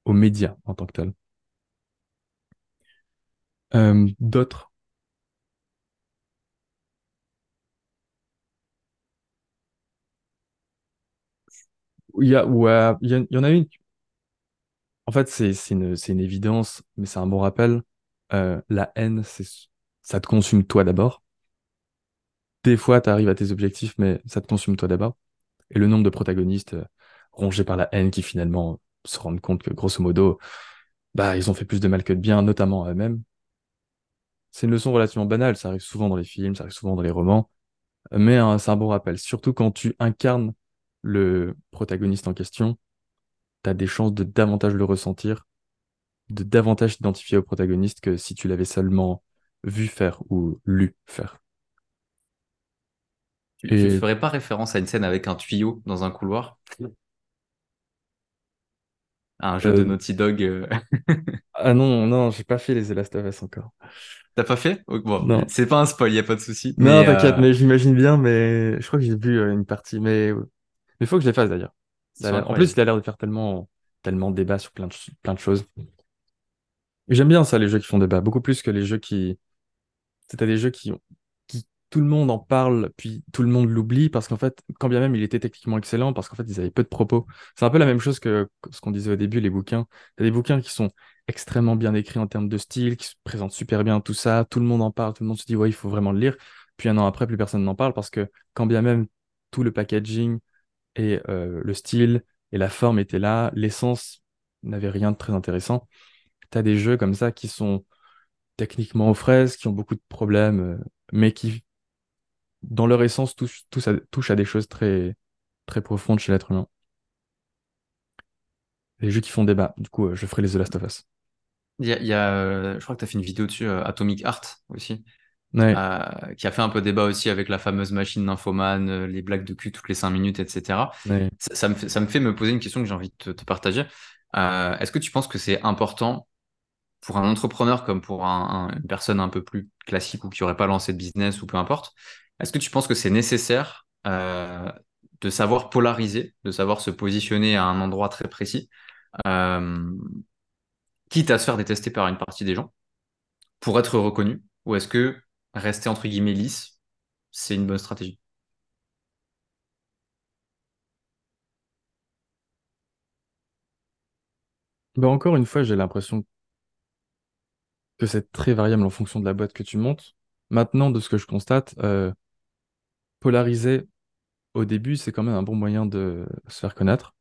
aux médias en tant que tel. Euh, d'autres. Il y a, en a une. En fait, c'est une, une évidence, mais c'est un bon rappel. Euh, la haine, ça te consume toi d'abord. Des fois, tu arrives à tes objectifs, mais ça te consume toi d'abord. Et le nombre de protagonistes euh, rongés par la haine qui finalement se rendent compte que, grosso modo, bah, ils ont fait plus de mal que de bien, notamment à eux-mêmes. C'est une leçon relativement banale, ça arrive souvent dans les films, ça arrive souvent dans les romans, mais hein, c'est un bon rappel. Surtout quand tu incarnes le protagoniste en question, tu as des chances de davantage le ressentir, de davantage t'identifier au protagoniste que si tu l'avais seulement vu faire ou lu faire. Tu, Et ferais pas référence à une scène avec un tuyau dans un couloir, à un jeu de euh, Naughty Dog euh, ah non, non, j'ai pas fait les The Last of Us encore. T'as pas fait? Bon, Non. c'est pas un spoil, y a pas de souci. Non, Mais t'inquiète, euh, mais j'imagine bien, mais je crois que j'ai vu une partie, mais mais il faut que je les fasse d'ailleurs. En plus, il a l'air de faire tellement, tellement de débat sur plein de, plein de choses. J'aime bien ça, les jeux qui font débat, beaucoup plus que les jeux qui... À des jeux qui, qui... Tout le monde en parle, puis tout le monde l'oublie, parce qu'en fait, quand bien même il était techniquement excellent, parce qu'en fait, ils avaient peu de propos. C'est un peu la même chose que que ce qu'on disait au début, les bouquins. T'as des bouquins qui sont extrêmement bien écrits en termes de style, qui se présentent super bien, tout ça, tout le monde en parle, tout le monde se dit, ouais, il faut vraiment le lire. Puis un an après, plus personne n'en parle, parce que quand bien même tout le packaging et euh, le style et la forme étaient là, l'essence n'avait rien de très intéressant. T'as des jeux comme ça qui sont techniquement aux fraises, qui ont beaucoup de problèmes, euh, mais qui, dans leur essence, touchent, à, des choses très, très profondes chez l'être humain. Les jeux qui font débat. Du coup, euh, je ferai les The Last of Us. Il y a, je crois que tu as fait une vidéo dessus, Atomic Heart aussi, Ouais, euh, qui a fait un peu débat aussi avec la fameuse machine nymphomane, euh, les blagues de cul toutes les cinq minutes, etc. ouais. Ça, ça me fait, ça me fait me poser une question que j'ai envie de te, te partager. Euh, est-ce que tu penses que c'est important pour un entrepreneur comme pour un- un- une personne un peu plus classique ou qui n'aurait pas lancé de business ou peu importe, est-ce que tu penses que c'est nécessaire euh, de savoir polariser, de savoir se positionner à un endroit très précis, quitte à se faire détester par une partie des gens, pour être reconnu, ou est-ce que rester entre guillemets lisse, c'est une bonne stratégie? Bah, encore une fois, j'ai l'impression que c'est très variable en fonction de la boîte que tu montes. Maintenant, de ce que je constate, euh, polariser au début, c'est quand même un bon moyen de se faire connaître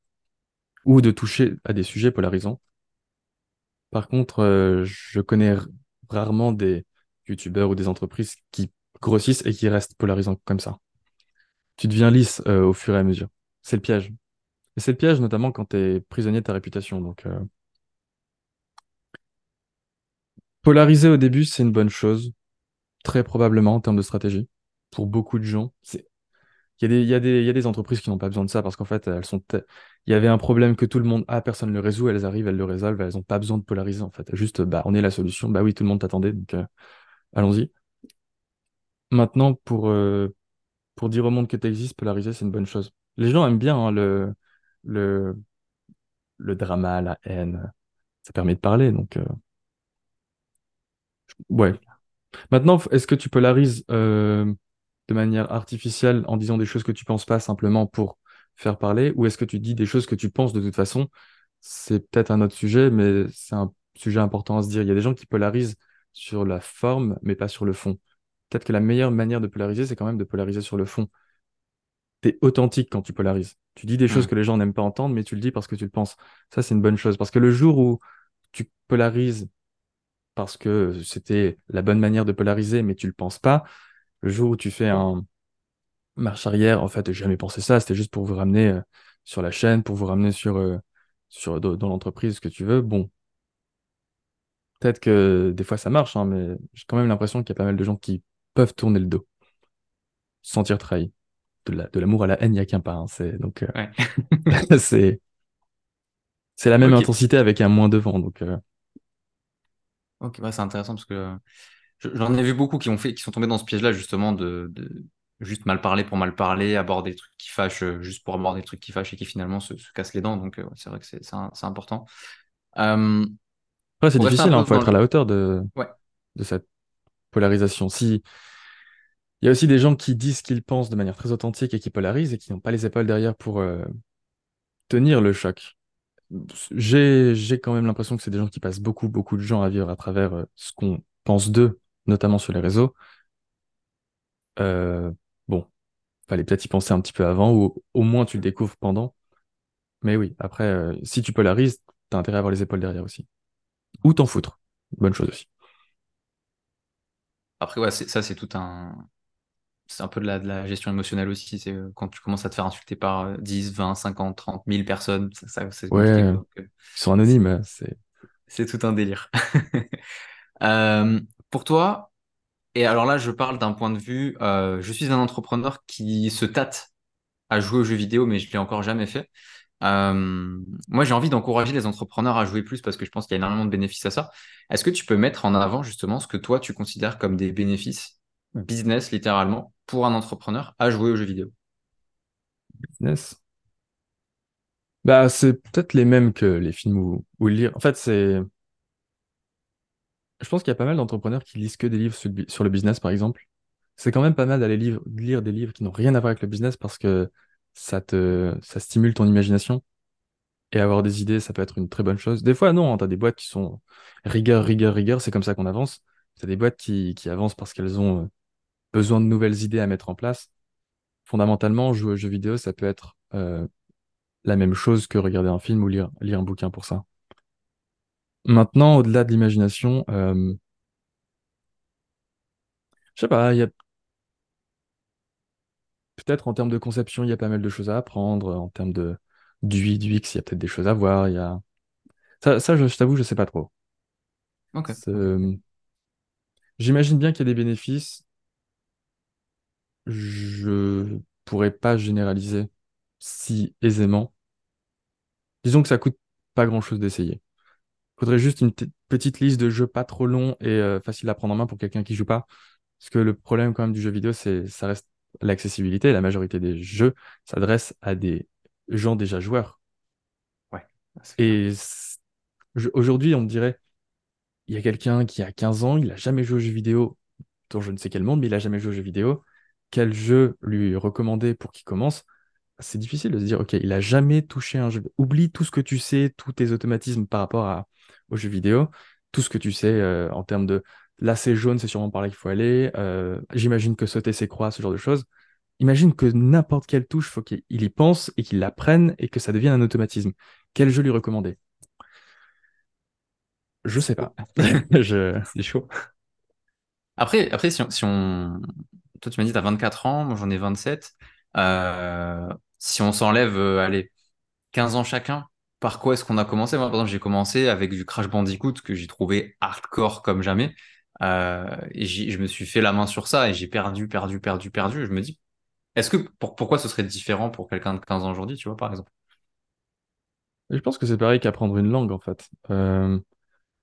ou de toucher à des sujets polarisants. Par contre, euh, je connais rarement des youtubeurs ou des entreprises qui grossissent et qui restent polarisants comme ça. Tu deviens lisse euh, au fur et à mesure. C'est le piège. C'est le piège notamment quand tu es prisonnier de ta réputation. Donc, euh, polariser au début, c'est une bonne chose, très probablement en termes de stratégie. Pour beaucoup de gens, Il y a des, entreprises qui n'ont pas besoin de ça parce qu'en fait, elles sont. Il y avait un problème que tout le monde a, personne ne le résout, elles arrivent, elles le résolvent, elles n'ont pas besoin de polariser en fait. Juste, bah, on est la solution, bah oui, tout le monde t'attendait, donc euh, allons-y. Maintenant, pour, euh, pour dire au monde que tu existes, polariser, c'est une bonne chose. Les gens aiment bien hein, le, le, le drama, la haine, ça permet de parler, donc euh, ouais. Maintenant, est-ce que tu polarises euh, de manière artificielle en disant des choses que tu penses pas simplement pour faire parler, ou est-ce que tu dis des choses que tu penses de toute façon? C'est peut-être un autre sujet, mais c'est un sujet important à se dire. Il y a des gens qui polarisent sur la forme, mais pas sur le fond. Peut-être que la meilleure manière de polariser, c'est quand même de polariser sur le fond. T'es authentique quand tu polarises. Tu dis des choses Hmm. que les gens n'aiment pas entendre, mais tu le dis parce que tu le penses. Ça, c'est une bonne chose. Parce que le jour où tu polarises parce que c'était la bonne manière de polariser, mais tu le penses pas, le jour où tu fais un marche arrière, en fait, j'ai jamais pensé ça, c'était juste pour vous ramener euh, sur la chaîne, pour vous ramener sur, euh, sur dans l'entreprise, ce que tu veux. Bon, Peut-être que des fois ça marche, hein, mais j'ai quand même l'impression qu'il y a pas mal de gens qui peuvent tourner le dos, se sentir trahi. De la, de l'amour à la haine, il n'y a qu'un pas. hein, c'est, donc, Ouais. euh, c'est, c'est la même intensité avec un moins de vent. Donc, euh, Ok, ouais, c'est intéressant parce que je- j'en ai vu beaucoup qui ont fait, qui sont tombés dans ce piège-là justement de, de juste mal parler pour mal parler, aborder des trucs qui fâchent euh, juste pour aborder des trucs qui fâchent et qui finalement se, se cassent les dents. Donc euh, c'est vrai que c'est important. Après, c'est difficile, il peu faut être à la hauteur de, Ouais. de cette polarisation. Si, il y a aussi des gens qui disent ce qu'ils pensent de manière très authentique et qui polarisent et qui n'ont pas les épaules derrière pour euh, tenir le choc. J'ai, j'ai quand même l'impression que c'est des gens qui passent beaucoup, beaucoup de gens à vivre à travers euh, ce qu'on pense d'eux, notamment sur les réseaux. Euh, bon, fallait peut-être y penser un petit peu avant, ou au moins tu le découvres pendant. Mais oui, après, euh, si tu polarises, t'as intérêt à avoir les épaules derrière aussi. Ou t'en foutre. Bonne chose aussi. Après, ouais, ça c'est tout un... C'est un peu de la, de la gestion émotionnelle aussi. C'est euh, quand tu commences à te faire insulter par euh, 10, 20, 50, 30 1000 personnes, ça, ça, c'est Ouais. Donc, ils sont c'est anonymes, c'est... c'est tout un délire. Euh, pour toi, Et alors là, je parle d'un point de vue, euh, je suis un entrepreneur qui se tâte à jouer aux jeux vidéo, mais je l'ai encore jamais fait. Moi, j'ai envie d'encourager les entrepreneurs à jouer plus parce que je pense qu'il y a énormément de bénéfices à ça. Est-ce que tu peux mettre en avant justement ce que toi, tu considères comme des bénéfices business, littéralement, pour un entrepreneur à jouer aux jeux vidéo? business? Bah, c'est peut-être les mêmes que les films ou, ou lire. En fait, c'est... Je pense qu'il y a pas mal d'entrepreneurs qui lisent que des livres sur le, business, par exemple. C'est quand même pas mal d'aller lire des livres qui n'ont rien à voir avec le business parce que ça te, ça stimule ton imagination et avoir des idées, ça peut être une très bonne chose. Des fois, non, tu as des boîtes qui sont rigueur, rigueur, rigueur, c'est comme ça qu'on avance. Tu des boîtes qui, qui avancent parce qu'elles ont euh, besoin de nouvelles idées à mettre en place. Fondamentalement, jouer aux jeux vidéo, ça peut être euh, la même chose que regarder un film ou lire, lire un bouquin pour ça. Maintenant, au-delà de l'imagination, euh, je sais pas, il y a peut-être en termes de conception, il y a pas mal de choses à apprendre. En termes de d'UI, d'UX, il y a peut-être des choses à voir. Il y a... Ça, ça je, je t'avoue, je sais pas trop. Euh, J'imagine bien qu'il y a des bénéfices. Je pourrais pas généraliser si aisément. Disons que ça coûte pas grand-chose d'essayer. Faudrait juste une petite liste de jeux pas trop longs et euh, faciles à prendre en main pour quelqu'un qui joue pas. Parce que le problème quand même du jeu vidéo, c'est ça reste l'accessibilité. La majorité des jeux s'adressent à des gens déjà joueurs. Ouais. Et aujourd'hui, on me dirait, il y a quelqu'un qui a 15 ans, il a jamais joué aux jeux vidéo dans je ne sais quel monde, mais il a jamais joué aux jeux vidéo. Quel jeu lui recommander pour qu'il commence? C'est difficile de se dire, ok, il a jamais touché un jeu. Oublie tout ce que tu sais, tous tes automatismes par rapport à, aux jeux vidéo, tout ce que tu sais euh, en termes de là c'est jaune, c'est sûrement par là qu'il faut aller. euh, j'imagine que sauter c'est croix, ce genre de choses. Imagine que n'importe quelle touche, faut qu'il il y pense et qu'il l'apprenne et que ça devienne un automatisme. Quel jeu lui recommander? Je sais pas. Je... C'est chaud. Après, après si on, si on... Toi, tu m'as dit, tu as 24 ans, moi j'en ai 27. Euh, si on s'enlève, euh, allez, 15 ans chacun, par quoi est-ce qu'on a commencé? Moi, par exemple, j'ai commencé avec du Crash Bandicoot que j'ai trouvé hardcore comme jamais. Euh, et je me suis fait la main sur ça et j'ai perdu, perdu, perdu, perdu. Je me dis, est-ce que pour, pourquoi ce serait différent pour quelqu'un de 15 ans aujourd'hui, tu vois, par exemple? je pense que c'est pareil qu'apprendre une langue en fait. Euh,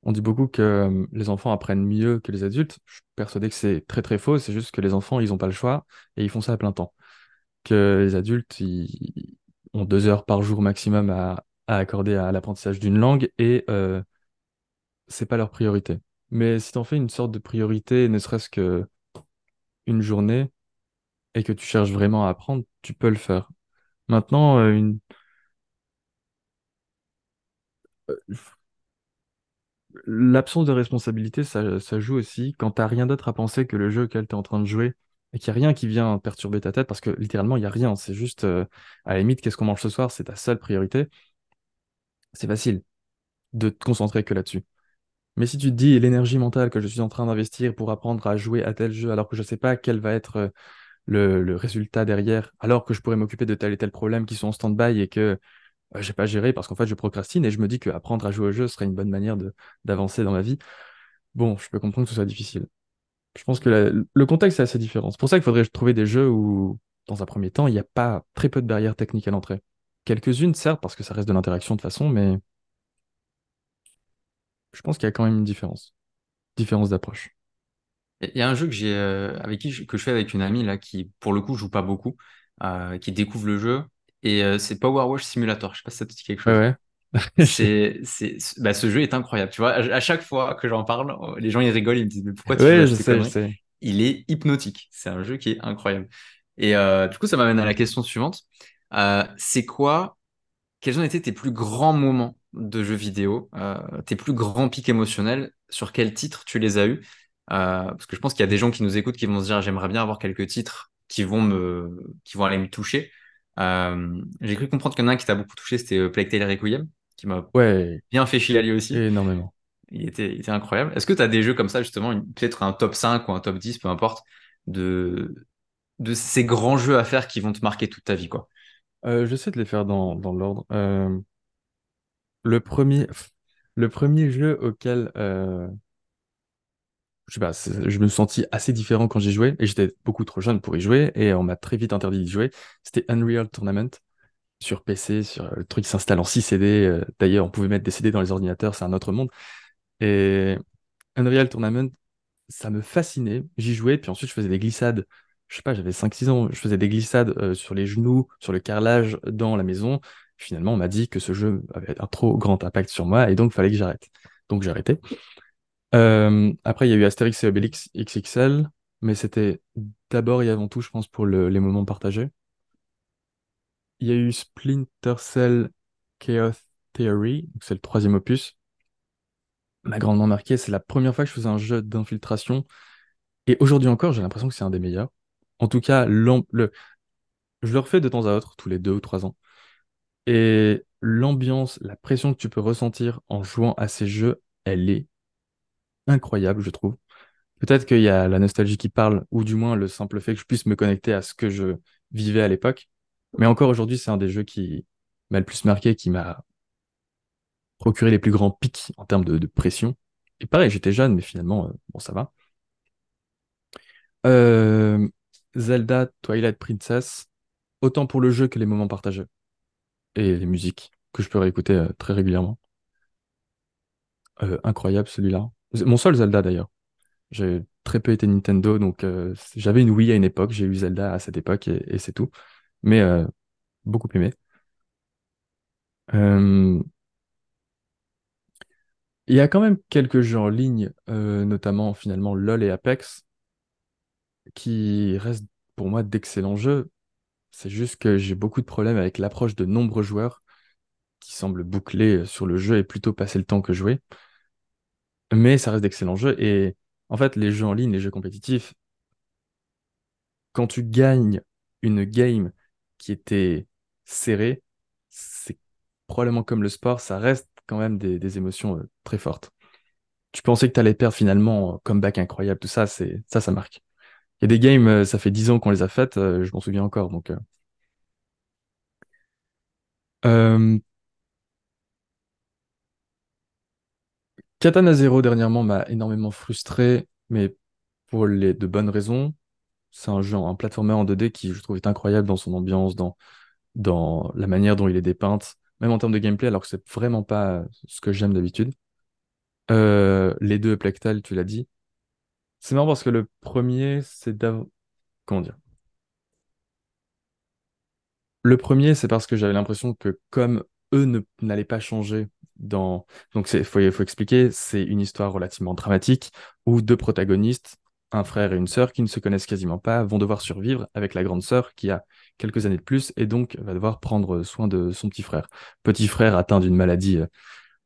On dit beaucoup que euh, les enfants apprennent mieux que les adultes. Je suis persuadé que c'est très très faux. C'est juste que les enfants, ils n'ont pas le choix et ils font ça à plein temps. Que les adultes, ils ont deux heures par jour maximum à, à accorder à l'apprentissage d'une langue et euh, c'est pas leur priorité. Mais si tu en fais une sorte de priorité, ne serait-ce que une journée, et que tu cherches vraiment à apprendre, tu peux le faire. Maintenant, euh, une... L'absence de responsabilité, ça, ça joue aussi quand t'as rien d'autre à penser que le jeu auquel t'es en train de jouer et qu'il n'y a rien qui vient perturber ta tête parce que littéralement, il n'y a rien. C'est juste, euh, à la limite, qu'est-ce qu'on mange ce soir, c'est ta seule priorité. C'est facile de te concentrer que là-dessus. Mais si tu te dis l'énergie mentale que je suis en train d'investir pour apprendre à jouer à tel jeu alors que je ne sais pas quel va être euh, le, résultat derrière, alors que je pourrais m'occuper de tel et tel problème qui sont en stand-by et que euh, j'ai pas géré parce qu'en fait, je procrastine et je me dis qu'apprendre à jouer au jeu serait une bonne manière d'avancer dans ma vie. Bon, je peux comprendre que ce soit difficile. Je pense que le contexte est assez différent. C'est pour ça qu'il faudrait trouver des jeux où, dans un premier temps, il n'y a pas très peu de barrières techniques à l'entrée. Quelques-unes, certes, parce que ça reste de l'interaction de façon, mais je pense qu'il y a quand même une différence. Différence d'approche. Il y a un jeu que j'ai euh, avec qui je- que je fais avec une amie là qui pour le coup joue pas beaucoup, euh, qui découvre le jeu et euh, c'est Power Wash Simulator. Je sais pas si ça te dit quelque chose. Ouais, ouais. C'est c'est bah, ce jeu est incroyable. Tu vois, à, chaque fois que j'en parle, euh, les gens ils rigolent, ils me disent mais pourquoi tu joues Ouais, à je sais, je sais. Il est hypnotique. C'est un jeu qui est incroyable. Et euh, du coup ça m'amène à la question suivante. C'est quoi quels ont été tes plus grands moments de jeux vidéo, euh, tes plus grands pics émotionnels, sur quels titres tu les as eus? Euh, parce que je pense qu'il y a des gens qui nous écoutent qui vont se dire j'aimerais bien avoir quelques titres qui vont me, qui vont aller me toucher. Euh, j'ai cru comprendre qu'il y en a un qui t'a beaucoup touché, c'était Plague Tale Requiem, qui m'a Ouais, bien fait chialer aussi. énormément. Il était, il était incroyable. Est-ce que tu as des jeux comme ça, justement, peut-être un top 5 ou un top 10, peu importe, de, de ces grands jeux à faire qui vont te marquer toute ta vie, quoi? Euh, j'essaie de les faire dans, dans l'ordre. Euh, le premier, le premier jeu auquel euh, je me suis senti assez différent quand j'ai joué et j'étais beaucoup trop jeune pour y jouer et on m'a très vite interdit d'y jouer. C'était Unreal Tournament sur PC, sur euh, le truc s'installe en 6 CD. euh, D'ailleurs, on pouvait mettre des CD dans les ordinateurs, c'est un autre monde. Et Unreal Tournament, ça me fascinait. J'y jouais, puis ensuite je faisais des glissades. Je sais pas, j'avais cinq six ans, je faisais des glissades sur les genoux, sur le carrelage dans la maison. Finalement, on m'a dit que ce jeu avait un trop grand impact sur moi et donc fallait que j'arrête. Donc j'ai arrêté. Euh, après, il y a eu Astérix et Obélix XXL, mais c'était d'abord et avant tout, je pense, pour le- les moments partagés. Il y a eu Splinter Cell Chaos Theory, c'est le troisième opus. M'a grandement marqué, c'est la première fois que je faisais un jeu d'infiltration, et aujourd'hui encore, j'ai l'impression que c'est un des meilleurs. En tout cas, je le refais de temps à autre, tous les deux ou trois ans. Et l'ambiance, la pression que tu peux ressentir en jouant à ces jeux, elle est incroyable, je trouve. Peut-être qu'il y a la nostalgie qui parle, ou du moins le simple fait que je puisse me connecter à ce que je vivais à l'époque. Mais encore aujourd'hui, c'est un des jeux qui m'a le plus marqué, qui m'a procuré les plus grands pics en termes de, pression. Et pareil, j'étais jeune, mais finalement, euh, bon, ça va. Euh, Zelda Twilight Princess, autant pour le jeu que les moments partagés et les musiques que je peux réécouter euh, très régulièrement. Euh, incroyable celui-là. Mon seul Zelda d'ailleurs. J'ai très peu été Nintendo, donc euh, j'avais une Wii à une époque, j'ai eu Zelda à cette époque et, et c'est tout. Mais beaucoup aimé. Il y a quand même quelques jeux en ligne, notamment finalement LoL et Apex, qui restent pour moi d'excellents jeux. C'est juste que j'ai beaucoup de problèmes avec l'approche de nombreux joueurs qui semblent boucler sur le jeu et plutôt passer le temps que jouer. Mais ça reste d'excellents jeux. Et en fait, les jeux en ligne, les jeux compétitifs, quand tu gagnes une game qui était serrée, c'est probablement comme le sport, ça reste quand même des, émotions euh, très fortes. Tu pensais que tu allais perdre finalement, euh, comeback incroyable, tout ça, ça, ça marque. Il y a des games, euh, ça fait 10 ans qu'on les a faites, euh, je m'en souviens encore. Donc, euh, Katana Zero dernièrement m'a énormément frustré, mais pour les de bonnes raisons. C'est un jeu, un platformer en 2D qui, je trouve, est incroyable dans son ambiance, dans, la manière dont il est dépeinte, même en termes de gameplay, alors que c'est vraiment pas ce que j'aime d'habitude. Les deux Plectal, tu l'as dit. C'est marrant parce que le premier, c'est d'av... Comment dire? Le premier, c'est parce que j'avais l'impression que comme eux n'allaient pas changer dans... Donc, il faut, faut expliquer, c'est une histoire relativement dramatique où deux protagonistes, un frère et une sœur qui ne se connaissent quasiment pas, vont devoir survivre avec la grande sœur qui a quelques années de plus et donc va devoir prendre soin de son petit frère. Petit frère atteint d'une maladie euh,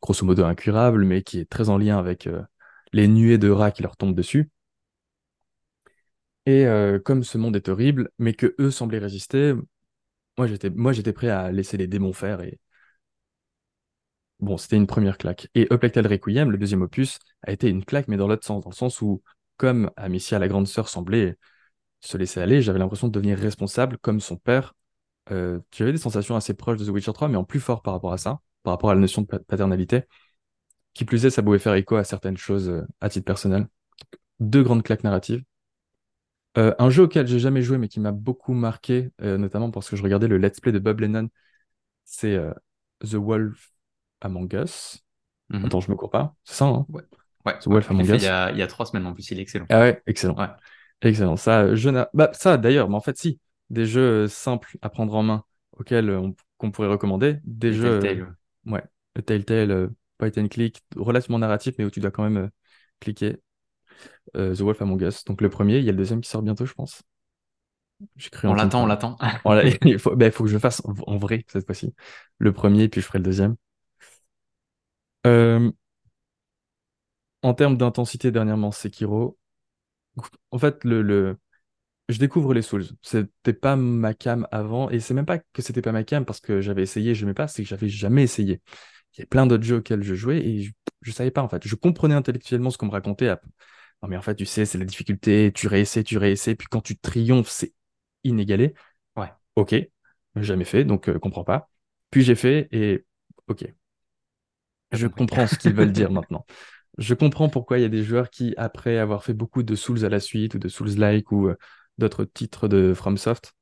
grosso modo incurable, mais qui est très en lien avec euh, les nuées de rats qui leur tombent dessus. Et euh, comme ce monde est horrible, mais que eux semblaient résister, moi j'étais moi j'étais prêt à laisser les démons faire et bon, c'était une première claque. Et Uplectal Requiem, le deuxième opus, a été une claque, mais dans l'autre sens, dans le sens où, comme Amicia, la grande sœur, semblait se laisser aller, j'avais l'impression de devenir responsable, comme son père, euh, j'avais des sensations assez proches de The Witcher 3, mais en plus fort par rapport à ça, par rapport à la notion de paternalité. Qui plus est, ça pouvait faire écho à certaines choses euh, à titre personnel. Deux grandes claques narratives. Euh, un jeu auquel j'ai jamais joué, mais qui m'a beaucoup marqué, notamment parce que je regardais le let's play de Bob Lennon, c'est The Wolf Among Us. Mhm. Attends, je me cours pas. C'est ça, hein? Ouais. The Wolf Among Us. Il y, a, il y a trois semaines en plus, il est excellent. Ah ouais, excellent. Ouais. Excellent. Ça, je bah, ça d'ailleurs, mais en fait, si des jeux simples à prendre en main auxquels on, qu'on pourrait recommander. Des jeux. Telltale. Euh, ouais, le Telltale, euh, point and click, relativement narratif, mais où tu dois quand même euh. The Wolf Among Us. Donc le premier, il y a le deuxième qui sort bientôt, je pense. on l'attend, on l'attend. il faut, faut que je fasse en, vrai cette fois-ci. Le premier, puis je ferai le deuxième. En termes d'intensité, dernièrement, Sekiro. En fait, le, le, je découvre les Souls. C'était pas ma cam avant, et c'est même pas que c'était pas ma cam parce que j'avais essayé, je n'aimais pas, c'est que j'avais jamais essayé. Il y a plein d'autres jeux auxquels je jouais et je, ne savais pas en fait. Je comprenais intellectuellement ce qu'on me racontait. Non mais en fait, tu sais, c'est la difficulté, tu réessais, tu réessais, puis quand tu triomphes, c'est inégalé. Ouais. Ok, jamais fait, donc euh, comprends pas. Puis j'ai fait et ok. Je comprends ce qu'ils veulent dire maintenant. Je comprends pourquoi il y a des joueurs qui, après avoir fait beaucoup de Souls à la suite ou de Souls-like ou euh, d'autres titres de FromSoft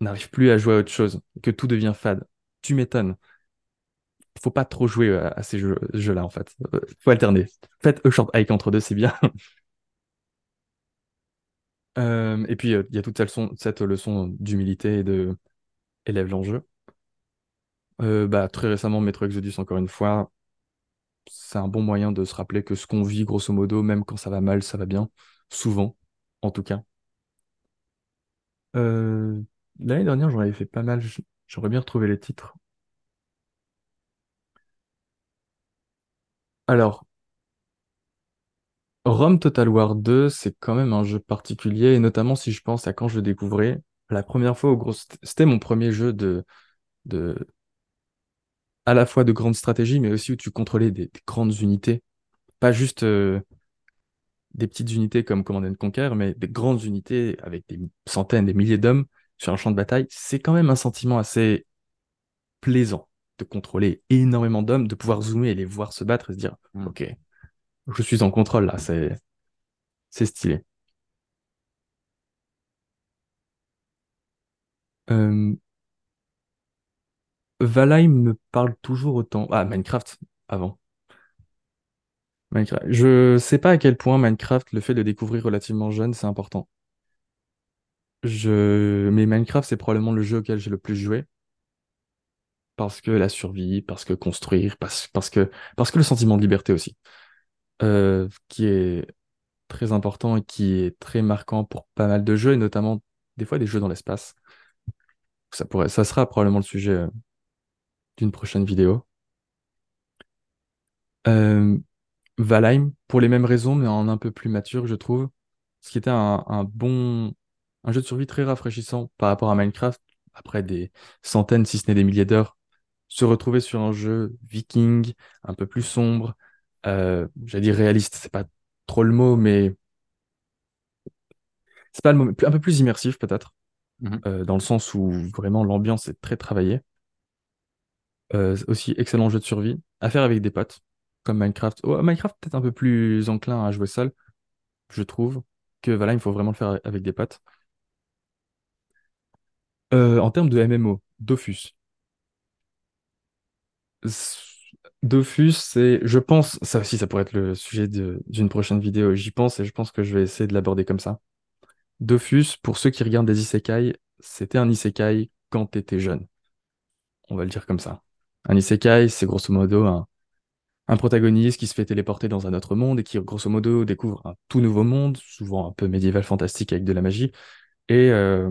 n'arrivent plus à jouer à autre chose, que tout devient fade. Tu m'étonnes. Faut pas trop jouer à, ces jeux-là, en fait. Euh, faut alterner. Faites A Short Hike entre deux, c'est bien. Euh, et puis, euh, il y a toute cette leçon, d'humilité et de élève l'enjeu. bah, très récemment, Metro Exodus, encore une fois, c'est un bon moyen de se rappeler que ce qu'on vit, grosso modo, même quand ça va mal, ça va bien. Souvent, en tout cas. Euh, l'année dernière, j'en avais fait pas mal. J'aurais bien retrouvé les titres. Alors, Rome Total War 2, c'est quand même un jeu particulier, et notamment si je pense à quand je le découvrais. La première fois, au gros, c'était mon premier jeu de, de, à la fois de grande stratégie, mais aussi où tu contrôlais des, grandes unités. Pas juste euh, des petites unités comme Command Conquer, mais des grandes unités avec des centaines, des milliers d'hommes sur un champ de bataille, c'est quand même un sentiment assez plaisant de contrôler énormément d'hommes, de pouvoir zoomer et les voir se battre et se dire mm. Ok, je suis en contrôle là, c'est stylé. Euh... Valheim me parle toujours autant. Ah, Minecraft, avant. Minecraft. Je sais pas à quel point Minecraft, le fait de découvrir relativement jeune, c'est important. Mais Minecraft, c'est probablement le jeu auquel j'ai le plus joué. Parce que la survie, parce que construire, parce que le sentiment de liberté aussi. Euh, qui est très important et qui est très marquant pour pas mal de jeux, et notamment des fois des jeux dans l'espace. Ça pourrait... ça sera probablement le sujet euh, d'une prochaine vidéo. Euh, Valheim, pour les mêmes raisons, mais en un peu plus mature, je trouve. Ce qui était un, bon. un jeu de survie très rafraîchissant par rapport à Minecraft, après des centaines, si ce n'est des milliers d'heures. Se retrouver sur un jeu viking, un peu plus sombre, euh, j'allais dire réaliste, c'est pas trop le mot, mais. C'est pas le mot, un peu plus immersif peut-être, mhm. euh, dans le sens où vraiment l'ambiance est très travaillée. Euh, aussi, excellent jeu de survie à faire avec des potes comme Minecraft. Minecraft peut-être un peu plus enclin à jouer seul, je trouve, que voilà, il faut vraiment le faire avec des potes. Euh, en termes de MMO, Dofus. Dofus, c'est, je pense, ça aussi, ça pourrait être le sujet d'une prochaine vidéo. J'y pense et je pense que je vais essayer de l'aborder comme ça. Dofus, pour ceux qui regardent des isekai, c'était un isekai quand t'étais jeune. On va le dire comme ça. Un isekai, c'est grosso modo un, un protagoniste qui se fait téléporter dans un autre monde et qui, grosso modo, découvre un tout nouveau monde, souvent un peu médiéval fantastique avec de la magie. Et euh,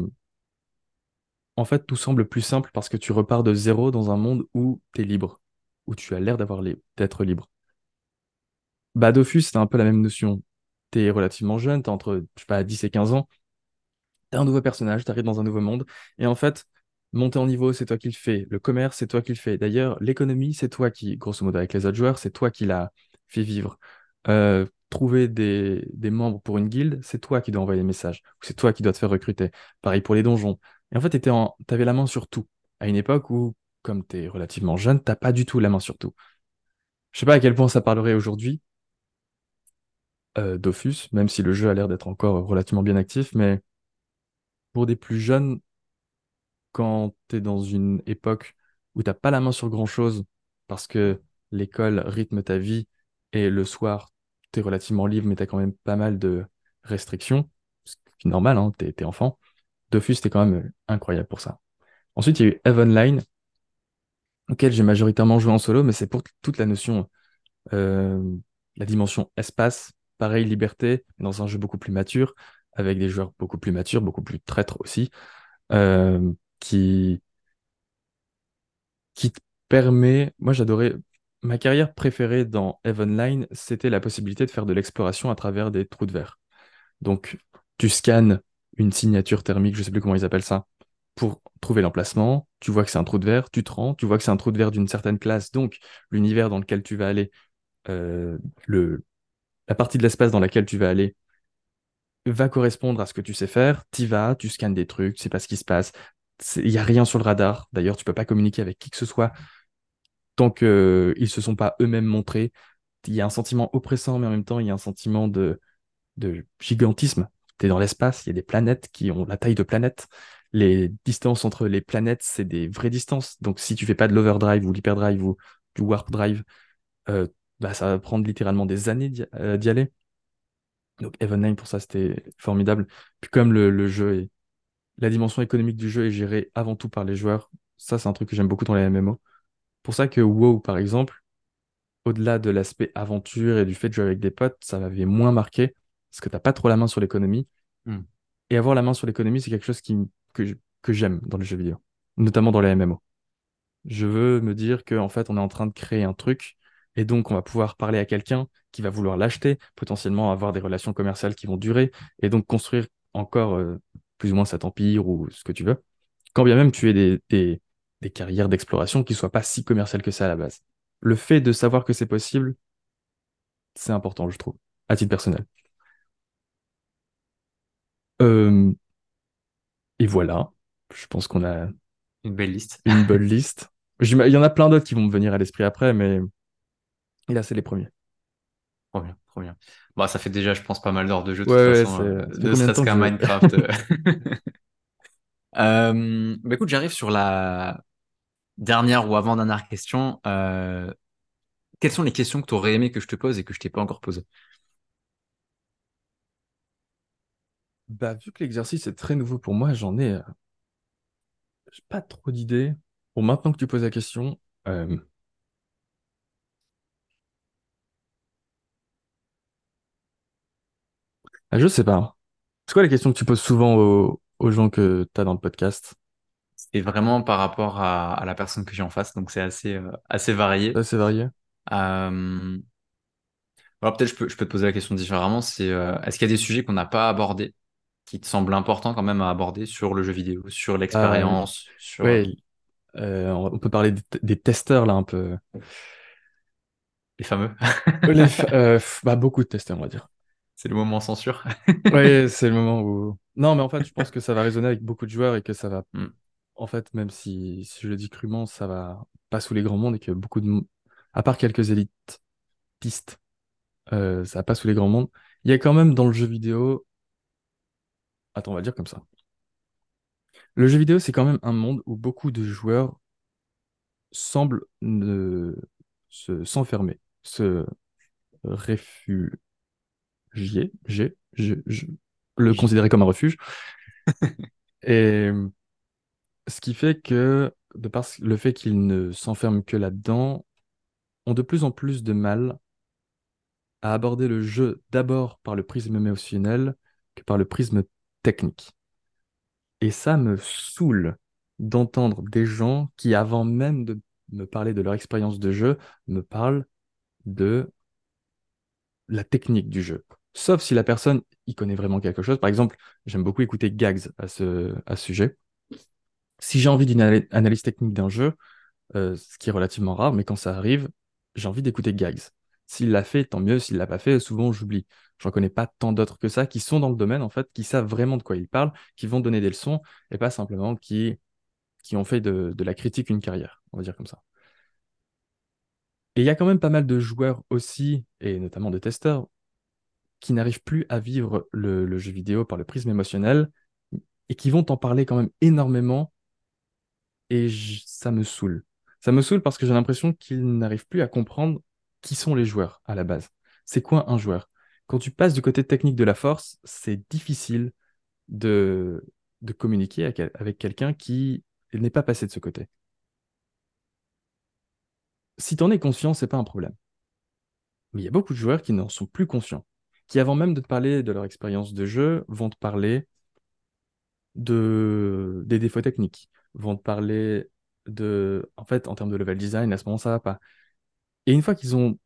en fait, tout semble plus simple parce que tu repars de zéro dans un monde où tu es libre, où tu as l'air d'être libre. Bah, Dofus, c'est un peu la même notion. Tu es relativement jeune, tu entre, pas, 10 et 15 ans. Tu un nouveau personnage, tu arrives dans un nouveau monde. Et en fait, Monter en niveau, c'est toi qui le fais. Le commerce, c'est toi qui le fais. D'ailleurs, l'économie, c'est toi qui, grosso modo, avec les autres joueurs, c'est toi qui l'a fait vivre. Euh, trouver des, membres pour une guilde, c'est toi qui dois envoyer les messages. C'est toi qui dois te faire recruter. Pareil pour les donjons. Et en fait, en... t'avais la main sur tout. À une époque où, comme t'es relativement jeune, t'as pas du tout la main sur tout. Je sais pas à quel point ça parlerait aujourd'hui, euh, Dofus, même si le jeu a l'air d'être encore relativement bien actif, mais pour des plus jeunes, quand t'es dans une époque où t'as pas la main sur grand-chose, parce que l'école rythme ta vie, et le soir, t'es relativement libre, mais t'as quand même pas mal de restrictions, ce qui est normal, hein, t'es, t'es enfant, Dofus, c'était quand même incroyable pour ça. Ensuite, il y a eu Heavenline, auquel j'ai majoritairement joué en solo, mais c'est pour toute la notion, euh, la dimension espace, pareil, liberté, dans un jeu beaucoup plus mature, avec des joueurs beaucoup plus matures, beaucoup plus traîtres aussi, euh, qui, qui te permet, moi j'adorais, ma carrière préférée dans Heavenline, c'était la possibilité de faire de l'exploration à travers des trous de verre. Donc, tu scannes une signature thermique, je sais plus comment ils appellent ça, pour trouver l'emplacement. Tu vois que c'est un trou de verre, tu te rends, tu vois que c'est un trou de verre d'une certaine classe, donc l'univers dans lequel tu vas aller, euh, le, la partie de l'espace dans laquelle tu vas aller va correspondre à ce que tu sais faire. Tu vas, tu scannes des trucs, tu sais pas ce qui se passe. Il n'y a rien sur le radar. D'ailleurs, tu peux pas communiquer avec qui que ce soit tant qu'ils ne se sont pas eux-mêmes montrés. Il y a un sentiment oppressant, mais en même temps, il y a un sentiment de, de gigantisme. Tu es dans l'espace, il y a des planètes qui ont la taille de planètes. Les distances entre les planètes, c'est des vraies distances. Donc, si tu fais pas de l'overdrive ou l'hyperdrive ou du warp drive, euh, bah, ça va prendre littéralement des années d'y euh, aller. Donc, Heaven pour ça, c'était formidable. Puis, comme le, le jeu est. La dimension économique du jeu est gérée avant tout par les joueurs, ça, c'est un truc que j'aime beaucoup dans les MMO. Pour ça que WoW, par exemple, au-delà de l'aspect aventure et du fait de jouer avec des potes, ça m'avait moins marqué parce que t'as pas trop la main sur l'économie. Hmm. Et avoir la main sur l'économie, c'est quelque chose qui, que, j'aime dans les jeux vidéo, notamment dans les MMO. Je veux me dire qu'en fait, on est en train de créer un truc et donc on va pouvoir parler à quelqu'un qui va vouloir l'acheter, potentiellement avoir des relations commerciales qui vont durer et donc construire encore euh, plus ou moins cet empire ou ce que tu veux. Quand bien même tu aies des, des, des carrières d'exploration qui soient pas si commerciales que ça à la base. Le fait de savoir que c'est possible, c'est important, je trouve, à titre personnel. Euh, et voilà, je pense qu'on a Une belle liste. une bonne liste. Il y en a plein d'autres qui vont me venir à l'esprit après, mais là, c'est les premiers. Trop bien, trop bien. Bon, ça fait déjà, je pense, pas mal d'heures de jeu, de Ouais, toute ouais, façon, c'est... euh, de qu'un je... Minecraft. euh. Euh, bah écoute, j'arrive sur la dernière ou avant-dernière question. Euh, quelles sont les questions que tu aurais aimé que je te pose et que je t'ai pas encore posées? Bah, vu que l'exercice est très nouveau pour moi, j'en ai, euh, j'ai pas trop d'idées. Bon, maintenant que tu poses la question, euh, ah, je sais pas. C'est quoi les questions que tu poses souvent aux, aux gens que tu as dans le podcast? C'est vraiment par rapport à, à la personne que j'ai en face, donc c'est assez, euh, assez varié. C'est varié. Euh, alors peut-être je peux, je peux te poser la question différemment, c'est euh, est-ce qu'il y a des sujets qu'on n'a pas abordés? Qui te semblent importants quand même à aborder sur le jeu vidéo, sur Euh, l'expérience, sur euh, euh, on peut parler des, des testeurs là un peu. les fameux? Les euh, bah, beaucoup de testeurs, on va dire. C'est le moment censure. Ouais, c'est le moment où. Non, mais en fait, je pense que ça va résonner avec beaucoup de joueurs et que ça va. Hmm. En fait, même si, si je le dis crûment, ça va pas sous les grands mondes et que beaucoup de. À part quelques élites pistes, ça va pas sous les grands mondes. Il y a quand même dans le jeu vidéo. Attends, on va dire comme ça. Le jeu vidéo, c'est quand même un monde où beaucoup de joueurs semblent ne... se... s'enfermer, se réfugier, j'ai, je, je- le considérer comme un refuge. Et ce qui fait que, de par le fait qu'ils ne s'enferment que là-dedans, ont de plus en plus de mal à aborder le jeu d'abord par le prisme émotionnel que par le prisme technique. Et ça me saoule d'entendre des gens qui, avant même de me parler de leur expérience de jeu, me parlent de la technique du jeu. Sauf si la personne y connaît vraiment quelque chose. Par exemple, j'aime beaucoup écouter Gags à ce, sujet. Si j'ai envie d'une ana- analyse technique d'un jeu, euh, ce qui est relativement rare, mais quand ça arrive, j'ai envie d'écouter Gags. S'il l'a fait, tant mieux. S'il l'a pas fait, souvent j'oublie. J'en connais pas tant d'autres que ça qui sont dans le domaine, en fait, qui savent vraiment de quoi ils parlent, qui vont donner des leçons et pas simplement qui, qui ont fait de, la critique une carrière, on va dire comme ça. Et il y a quand même pas mal de joueurs aussi, et notamment de testeurs, qui n'arrivent plus à vivre le, jeu vidéo par le prisme émotionnel et qui vont en parler quand même énormément et ça me saoule. Ça me saoule parce que j'ai l'impression qu'ils n'arrivent plus à comprendre qui sont les joueurs à la base. C'est quoi un joueur? Quand tu passes du côté technique de la force, c'est difficile de, de communiquer avec, quelqu'un qui n'est pas passé de ce côté. Si tu en es conscient, c'est pas un problème. Mais il y a beaucoup de joueurs qui n'en sont plus conscients, qui avant même de te parler de leur expérience de jeu, vont te parler de, des défauts techniques, vont te parler de, en fait, en termes de level design, à ce moment, ça va pas. Et une fois qu'ils ont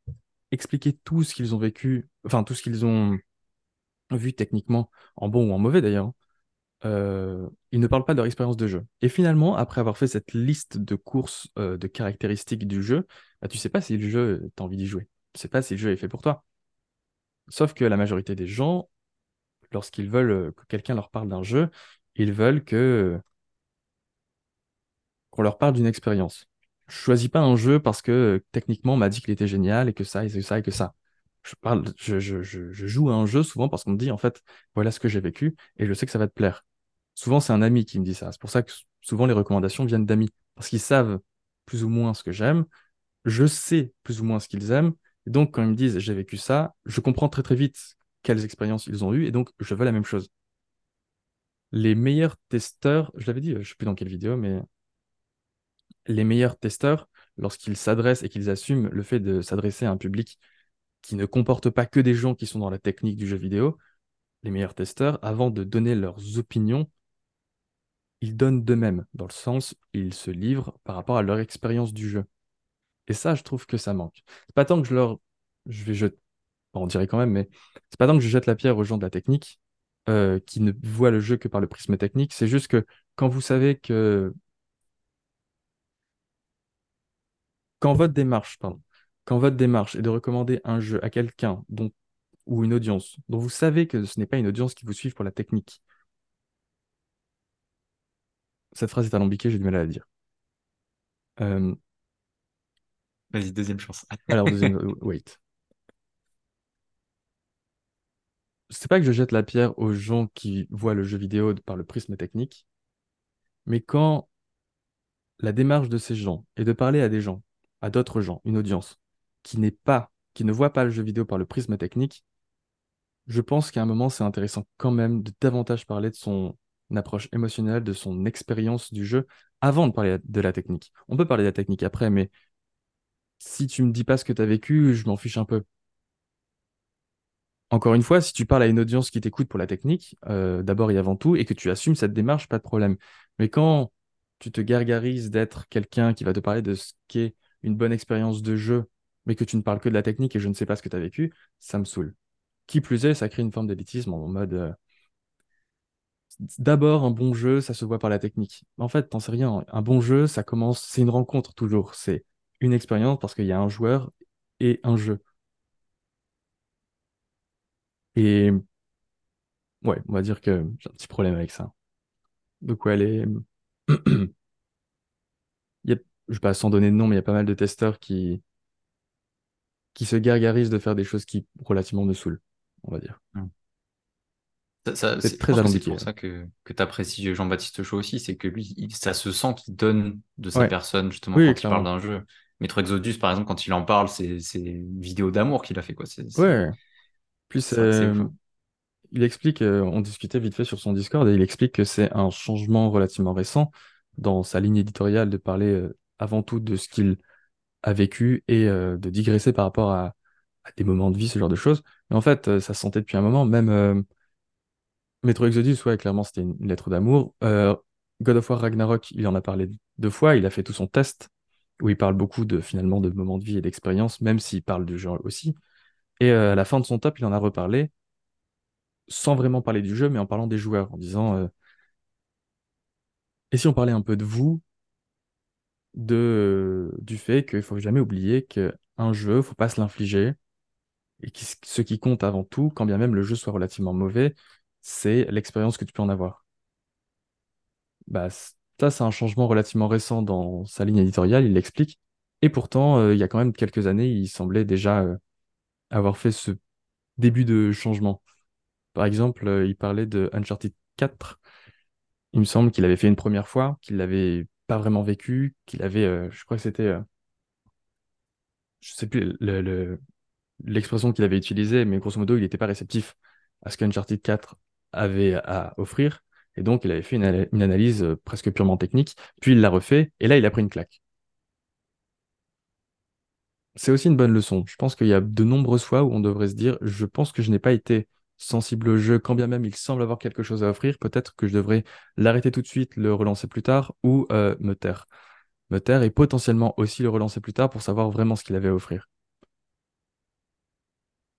expliqué tout ce qu'ils ont vécu, enfin, tout ce qu'ils ont vu techniquement, en bon ou en mauvais d'ailleurs, hein, euh, ils ne parlent pas de leur expérience de jeu. Et finalement, après avoir fait cette liste de courses, euh, de caractéristiques du jeu, bah, tu sais pas si le jeu, t'as envie d'y jouer. Tu sais pas si le jeu est fait pour toi. Sauf que la majorité des gens, lorsqu'ils veulent euh, que quelqu'un leur parle d'un jeu, ils veulent que qu'on leur parle d'une expérience. Je choisis pas un jeu parce que euh, techniquement on m'a dit qu'il était génial et que ça et que ça et que ça. Je joue à un jeu souvent parce qu'on me dit en fait voilà ce que j'ai vécu et je sais que ça va te plaire. Souvent c'est un ami qui me dit ça. C'est pour ça que souvent les recommandations viennent d'amis parce qu'ils savent plus ou moins ce que j'aime. Je sais plus ou moins ce qu'ils aiment. Et donc quand ils me disent j'ai vécu ça, je comprends très très vite quelles expériences ils ont eues et donc je veux la même chose. Les meilleurs testeurs, je l'avais dit, euh, je sais plus dans quelle vidéo, mais les meilleurs testeurs, lorsqu'ils s'adressent et qu'ils assument le fait de s'adresser à un public qui ne comporte pas que des gens qui sont dans la technique du jeu vidéo, les meilleurs testeurs, avant de donner leurs opinions, ils donnent d'eux-mêmes, dans le sens, ils se livrent par rapport à leur expérience du jeu. Et ça, je trouve que ça manque. C'est pas tant que je leur... Je vais jeter... on dirait quand même, mais c'est pas tant que je jette la pierre aux gens de la technique, euh, qui ne voient le jeu que par le prisme technique, c'est juste que quand vous savez que Quand votre démarche, pardon, quand votre démarche est de recommander un jeu à quelqu'un dont, ou une audience dont vous savez que ce n'est pas une audience qui vous suit pour la technique, cette phrase est alambiquée, j'ai du mal à la dire. Euh, Vas-y, deuxième chance. alors, deuxième, euh, wait. C'est pas que je jette la pierre aux gens qui voient le jeu vidéo par le prisme technique, mais quand la démarche de ces gens est de parler à des gens, à d'autres gens, une audience, qui n'est pas, qui ne voit pas le jeu vidéo par le prisme technique, je pense qu'à un moment, c'est intéressant quand même de davantage parler de son approche émotionnelle, de son expérience du jeu, avant de parler de la technique. On peut parler de la technique après, mais si tu me dis pas ce que tu as vécu, je m'en fiche un peu. Encore une fois, si tu parles à une audience qui t'écoute pour la technique, euh, d'abord et avant tout, et que tu assumes cette démarche, pas de problème. Mais quand tu te gargarises d'être quelqu'un qui va te parler de ce qu'est une bonne expérience de jeu, mais que tu ne parles que de la technique et je ne sais pas ce que tu as vécu, ça me saoule. Qui plus est, ça crée une forme d'élitisme en mode euh, d'abord un bon jeu, ça se voit par la technique. En fait, t'en sais rien. Un bon jeu, ça commence, c'est une rencontre toujours. C'est une expérience parce qu'il y a un joueur et un jeu. Et ouais, on va dire que j'ai un petit problème avec ça. Donc ouais, les... je vais pas sans donner de nom, mais il y a pas mal de testeurs qui, qui se gargarisent de faire des choses qui relativement me saoulent, on va dire. Ça, C'est très que c'est alambiqué. pour ça que, que tu apprécies Jean-Baptiste Chaud aussi, c'est que lui, il- ça se sent qu'il donne de sa Ouais, personne, justement, oui, quand il parle d'un jeu. Maître Exodus, par exemple, quand il en parle, c'est une vidéo d'amour qu'il a fait, quoi. Ouf. euh, il explique, euh, on discutait vite fait sur son Discord, et il explique que c'est un changement relativement récent dans sa ligne éditoriale de parler euh, avant tout de ce qu'il a vécu et euh, de digresser par rapport à, des moments de vie, ce genre de choses. Mais en fait, euh, ça se sentait depuis un moment. Même euh, Metro Exodus, ouais, clairement, c'était une, lettre d'amour. God of War Ragnarok, il en a parlé deux fois. Il a fait tout son test où il parle beaucoup de finalement de moments de vie et d'expérience, même s'il parle du jeu aussi. Et à la fin de son top, il en a reparlé sans vraiment parler du jeu, mais en parlant des joueurs, en disant et si on parlait un peu de vous, de, euh, du fait qu'il faut jamais oublier qu'un jeu, faut pas se l'infliger. Et ce qui compte avant tout, quand bien même le jeu soit relativement mauvais, c'est l'expérience que tu peux en avoir. Bah, ça, c'est un changement relativement récent dans sa ligne éditoriale, il l'explique. Et pourtant, euh, il y a quand même quelques années, il semblait déjà euh, avoir fait ce début de changement. Par exemple, il parlait de Uncharted 4. Il me semble qu'il avait fait une première fois, qu'il l'avait pas vraiment vécu, qu'il avait, euh, je crois que c'était, euh, je sais plus le- le- l'expression qu'il avait utilisée, mais grosso modo, il n'était pas réceptif à ce qu'Uncharted 4 avait à offrir. Et donc, il avait fait une analyse euh, presque purement technique, puis il l'a refait, et là, il a pris une claque. C'est aussi une bonne leçon. Je pense qu'il y a de nombreuses fois où on devrait se dire, je pense que je n'ai pas été sensible au jeu, quand bien même il semble avoir quelque chose à offrir, peut-être que je devrais l'arrêter tout de suite, le relancer plus tard, ou euh, me taire. Me taire et potentiellement aussi le relancer plus tard pour savoir vraiment ce qu'il avait à offrir.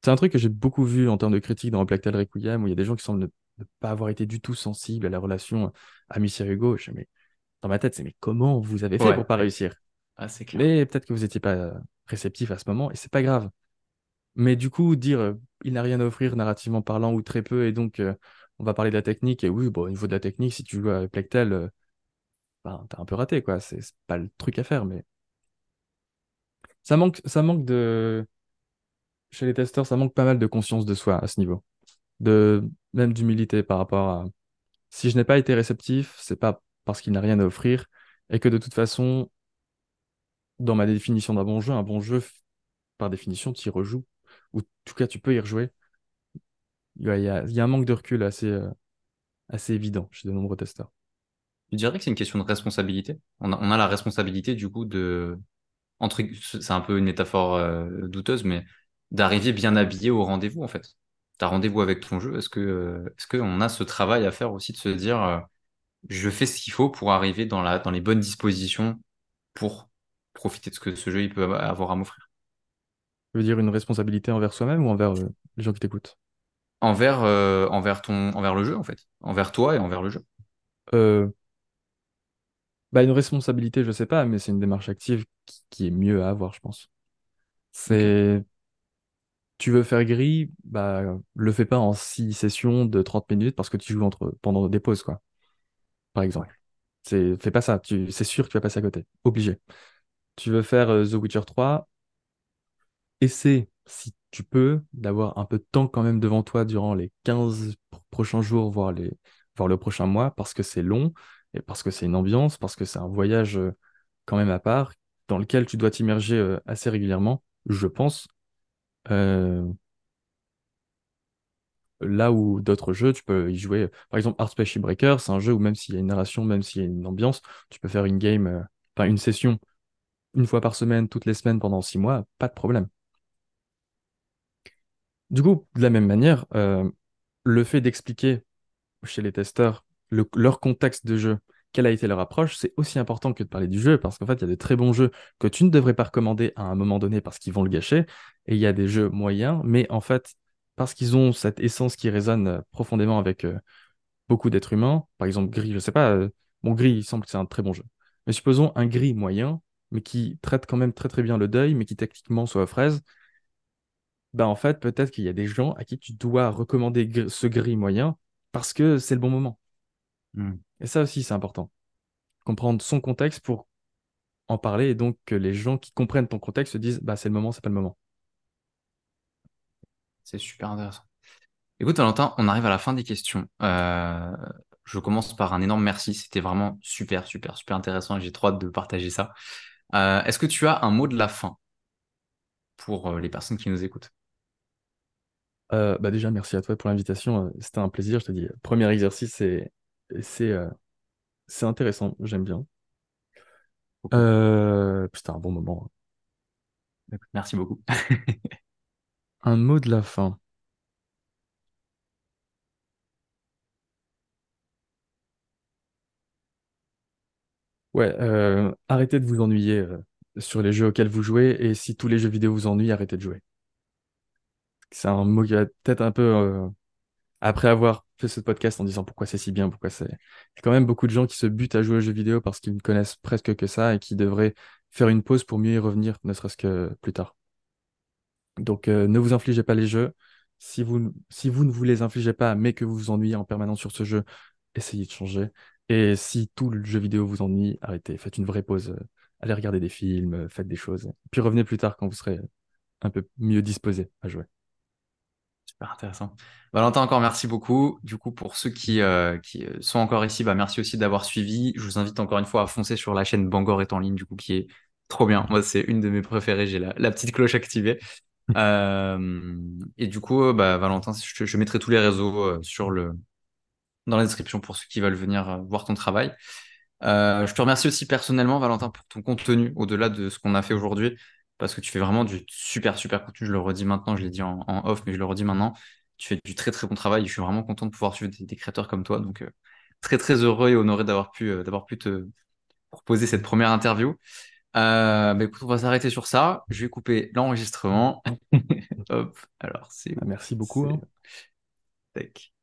C'est un truc que j'ai beaucoup vu en termes de critique dans Black Tail Requiem, où il y a des gens qui semblent ne, ne pas avoir été du tout sensibles à la relation Amicia-Hugo. Je dis, mais dans ma tête, c'est mais comment vous avez fait Ouais, pour pas réussir? Ah, clair. Mais peut-être que vous n'étiez pas euh, réceptif à ce moment, et c'est pas grave. Mais du coup, dire euh, il n'a rien à offrir narrativement parlant ou très peu, et donc euh, on va parler de la technique, et oui, bon, au niveau de la technique, si tu joues à Plectel, euh, ben, t'as un peu raté, quoi. C'est pas le truc à faire, mais ça manque, ça manque de. Chez les testeurs, ça manque pas mal de conscience de soi à ce niveau. De même d'humilité par rapport à si je n'ai pas été réceptif, c'est pas parce qu'il n'a rien à offrir, et que de toute façon, dans ma définition d'un bon jeu, un bon jeu, par définition, tu y rejoues. Ou en tout cas, tu peux y rejouer. Il y a, un manque de recul assez, euh, assez évident chez de nombreux testeurs. Tu dirais que c'est une question de responsabilité? On a, la responsabilité, du coup, de, entre, c'est un peu une métaphore euh, douteuse, mais d'arriver bien habillé au rendez-vous, en fait. T'as rendez-vous avec ton jeu. Est-ce que, euh, est-ce qu'on a ce travail à faire aussi de se dire, je fais ce qu'il faut pour arriver dans la, dans les bonnes dispositions pour profiter de ce que ce jeu il peut avoir à m'offrir? Je veux dire une responsabilité envers soi-même ou envers euh, les gens qui t'écoutent? Envers, euh, envers ton, envers le jeu, en fait. Envers toi et envers le jeu. Euh, bah une responsabilité, je sais pas, mais c'est une démarche active qui, qui est mieux à avoir, je pense. C'est, tu veux faire gris, bah le fais pas en six sessions de 30 minutes parce que tu joues entre, pendant des pauses, quoi, par exemple. C'est, fais pas ça, tu, c'est sûr que tu vas passer à côté. Obligé. Tu veux faire The Witcher 3, essaie, si tu peux, d'avoir un peu de temps quand même devant toi durant les 15 pr- prochains jours, voire, les, voire le prochain mois, parce que c'est long, et parce que c'est une ambiance, parce que c'est un voyage euh, quand même à part, dans lequel tu dois t'immerger euh, assez régulièrement, je pense. Euh, là où d'autres jeux, tu peux y jouer. Par exemple, Art Spaceship Breaker, c'est un jeu où même s'il y a une narration, même s'il y a une ambiance, tu peux faire une game, enfin une session une fois par semaine, toutes les semaines pendant six mois, pas de problème. Du coup, de la même manière, euh, le fait d'expliquer chez les testeurs le- leur contexte de jeu, quelle a été leur approche, c'est aussi important que de parler du jeu, parce qu'en fait, il y a des très bons jeux que tu ne devrais pas recommander à un moment donné parce qu'ils vont le gâcher, et il y a des jeux moyens, mais en fait, parce qu'ils ont cette essence qui résonne profondément avec euh, beaucoup d'êtres humains, par exemple Gris, je sais pas, euh, bon, Gris, il semble que c'est un très bon jeu, mais supposons un Gris moyen, mais qui traite quand même très très bien le deuil, mais qui techniquement soit aux fraises, bah en fait, peut-être qu'il y a des gens à qui tu dois recommander gr- ce gris moyen parce que c'est le bon moment. Hmm. Et ça aussi, c'est important. Comprendre son contexte pour en parler et donc que les gens qui comprennent ton contexte se disent, bah c'est le moment, c'est pas le moment. C'est super intéressant. Écoute, Valentin, on arrive à la fin des questions. Euh, je commence par un énorme merci. C'était vraiment super, super, super intéressant et j'ai trop hâte de partager ça. Euh, est-ce que tu as un mot de la fin pour euh, les personnes qui nous écoutent? Euh, bah déjà, merci à toi pour l'invitation. euh, C'était un plaisir, je te dis. Premier exercice, c'est c'est euh, c'est intéressant, j'aime bien. Euh, C'était un bon moment. Merci beaucoup. Un mot de la fin. Ouais, arrêtez de vous ennuyer sur les jeux auxquels vous jouez et si tous les jeux vidéo vous ennuient, arrêtez de jouer. C'est un mot qui va peut-être un peu euh, après avoir fait ce podcast en disant pourquoi c'est si bien, pourquoi c'est. Il y a quand même beaucoup de gens qui se butent à jouer aux jeux vidéo parce qu'ils ne connaissent presque que ça et qui devraient faire une pause pour mieux y revenir, ne serait-ce que plus tard. Donc, euh, ne vous infligez pas les jeux. Si vous, si vous ne vous les infligez pas, mais que vous vous ennuyez en permanence sur ce jeu, essayez de changer. Et si tout le jeu vidéo vous ennuie, arrêtez, faites une vraie pause. euh, Allez regarder des films, faites des choses. Puis revenez plus tard quand vous serez un peu mieux disposé à jouer. Super intéressant. Valentin, encore merci beaucoup. Du coup, pour ceux qui, euh, qui euh, sont encore ici, bah, merci aussi d'avoir suivi. Je vous invite encore une fois à foncer sur la chaîne Bangor est en ligne, du coup, qui est trop bien. Moi, c'est une de mes préférées. J'ai la, la petite cloche activée. Euh, et du coup, bah, Valentin, je, je mettrai tous les réseaux sur le, dans la description pour ceux qui veulent venir voir ton travail. Euh, je te remercie aussi personnellement, Valentin, pour ton contenu, au-delà de ce qu'on a fait aujourd'hui, parce que tu fais vraiment du super, super contenu. Je le redis maintenant, je l'ai dit en, en off, mais je le redis maintenant. Tu fais du très, très bon travail. Je suis vraiment content de pouvoir suivre des, des créateurs comme toi. Donc, euh, très, très heureux et honoré d'avoir pu, euh, d'avoir pu te proposer cette première interview. Euh, bah, écoute, on va s'arrêter sur ça. Je vais couper l'enregistrement. Hop, alors c'est Ah, où? Merci beaucoup. Hein. Tac.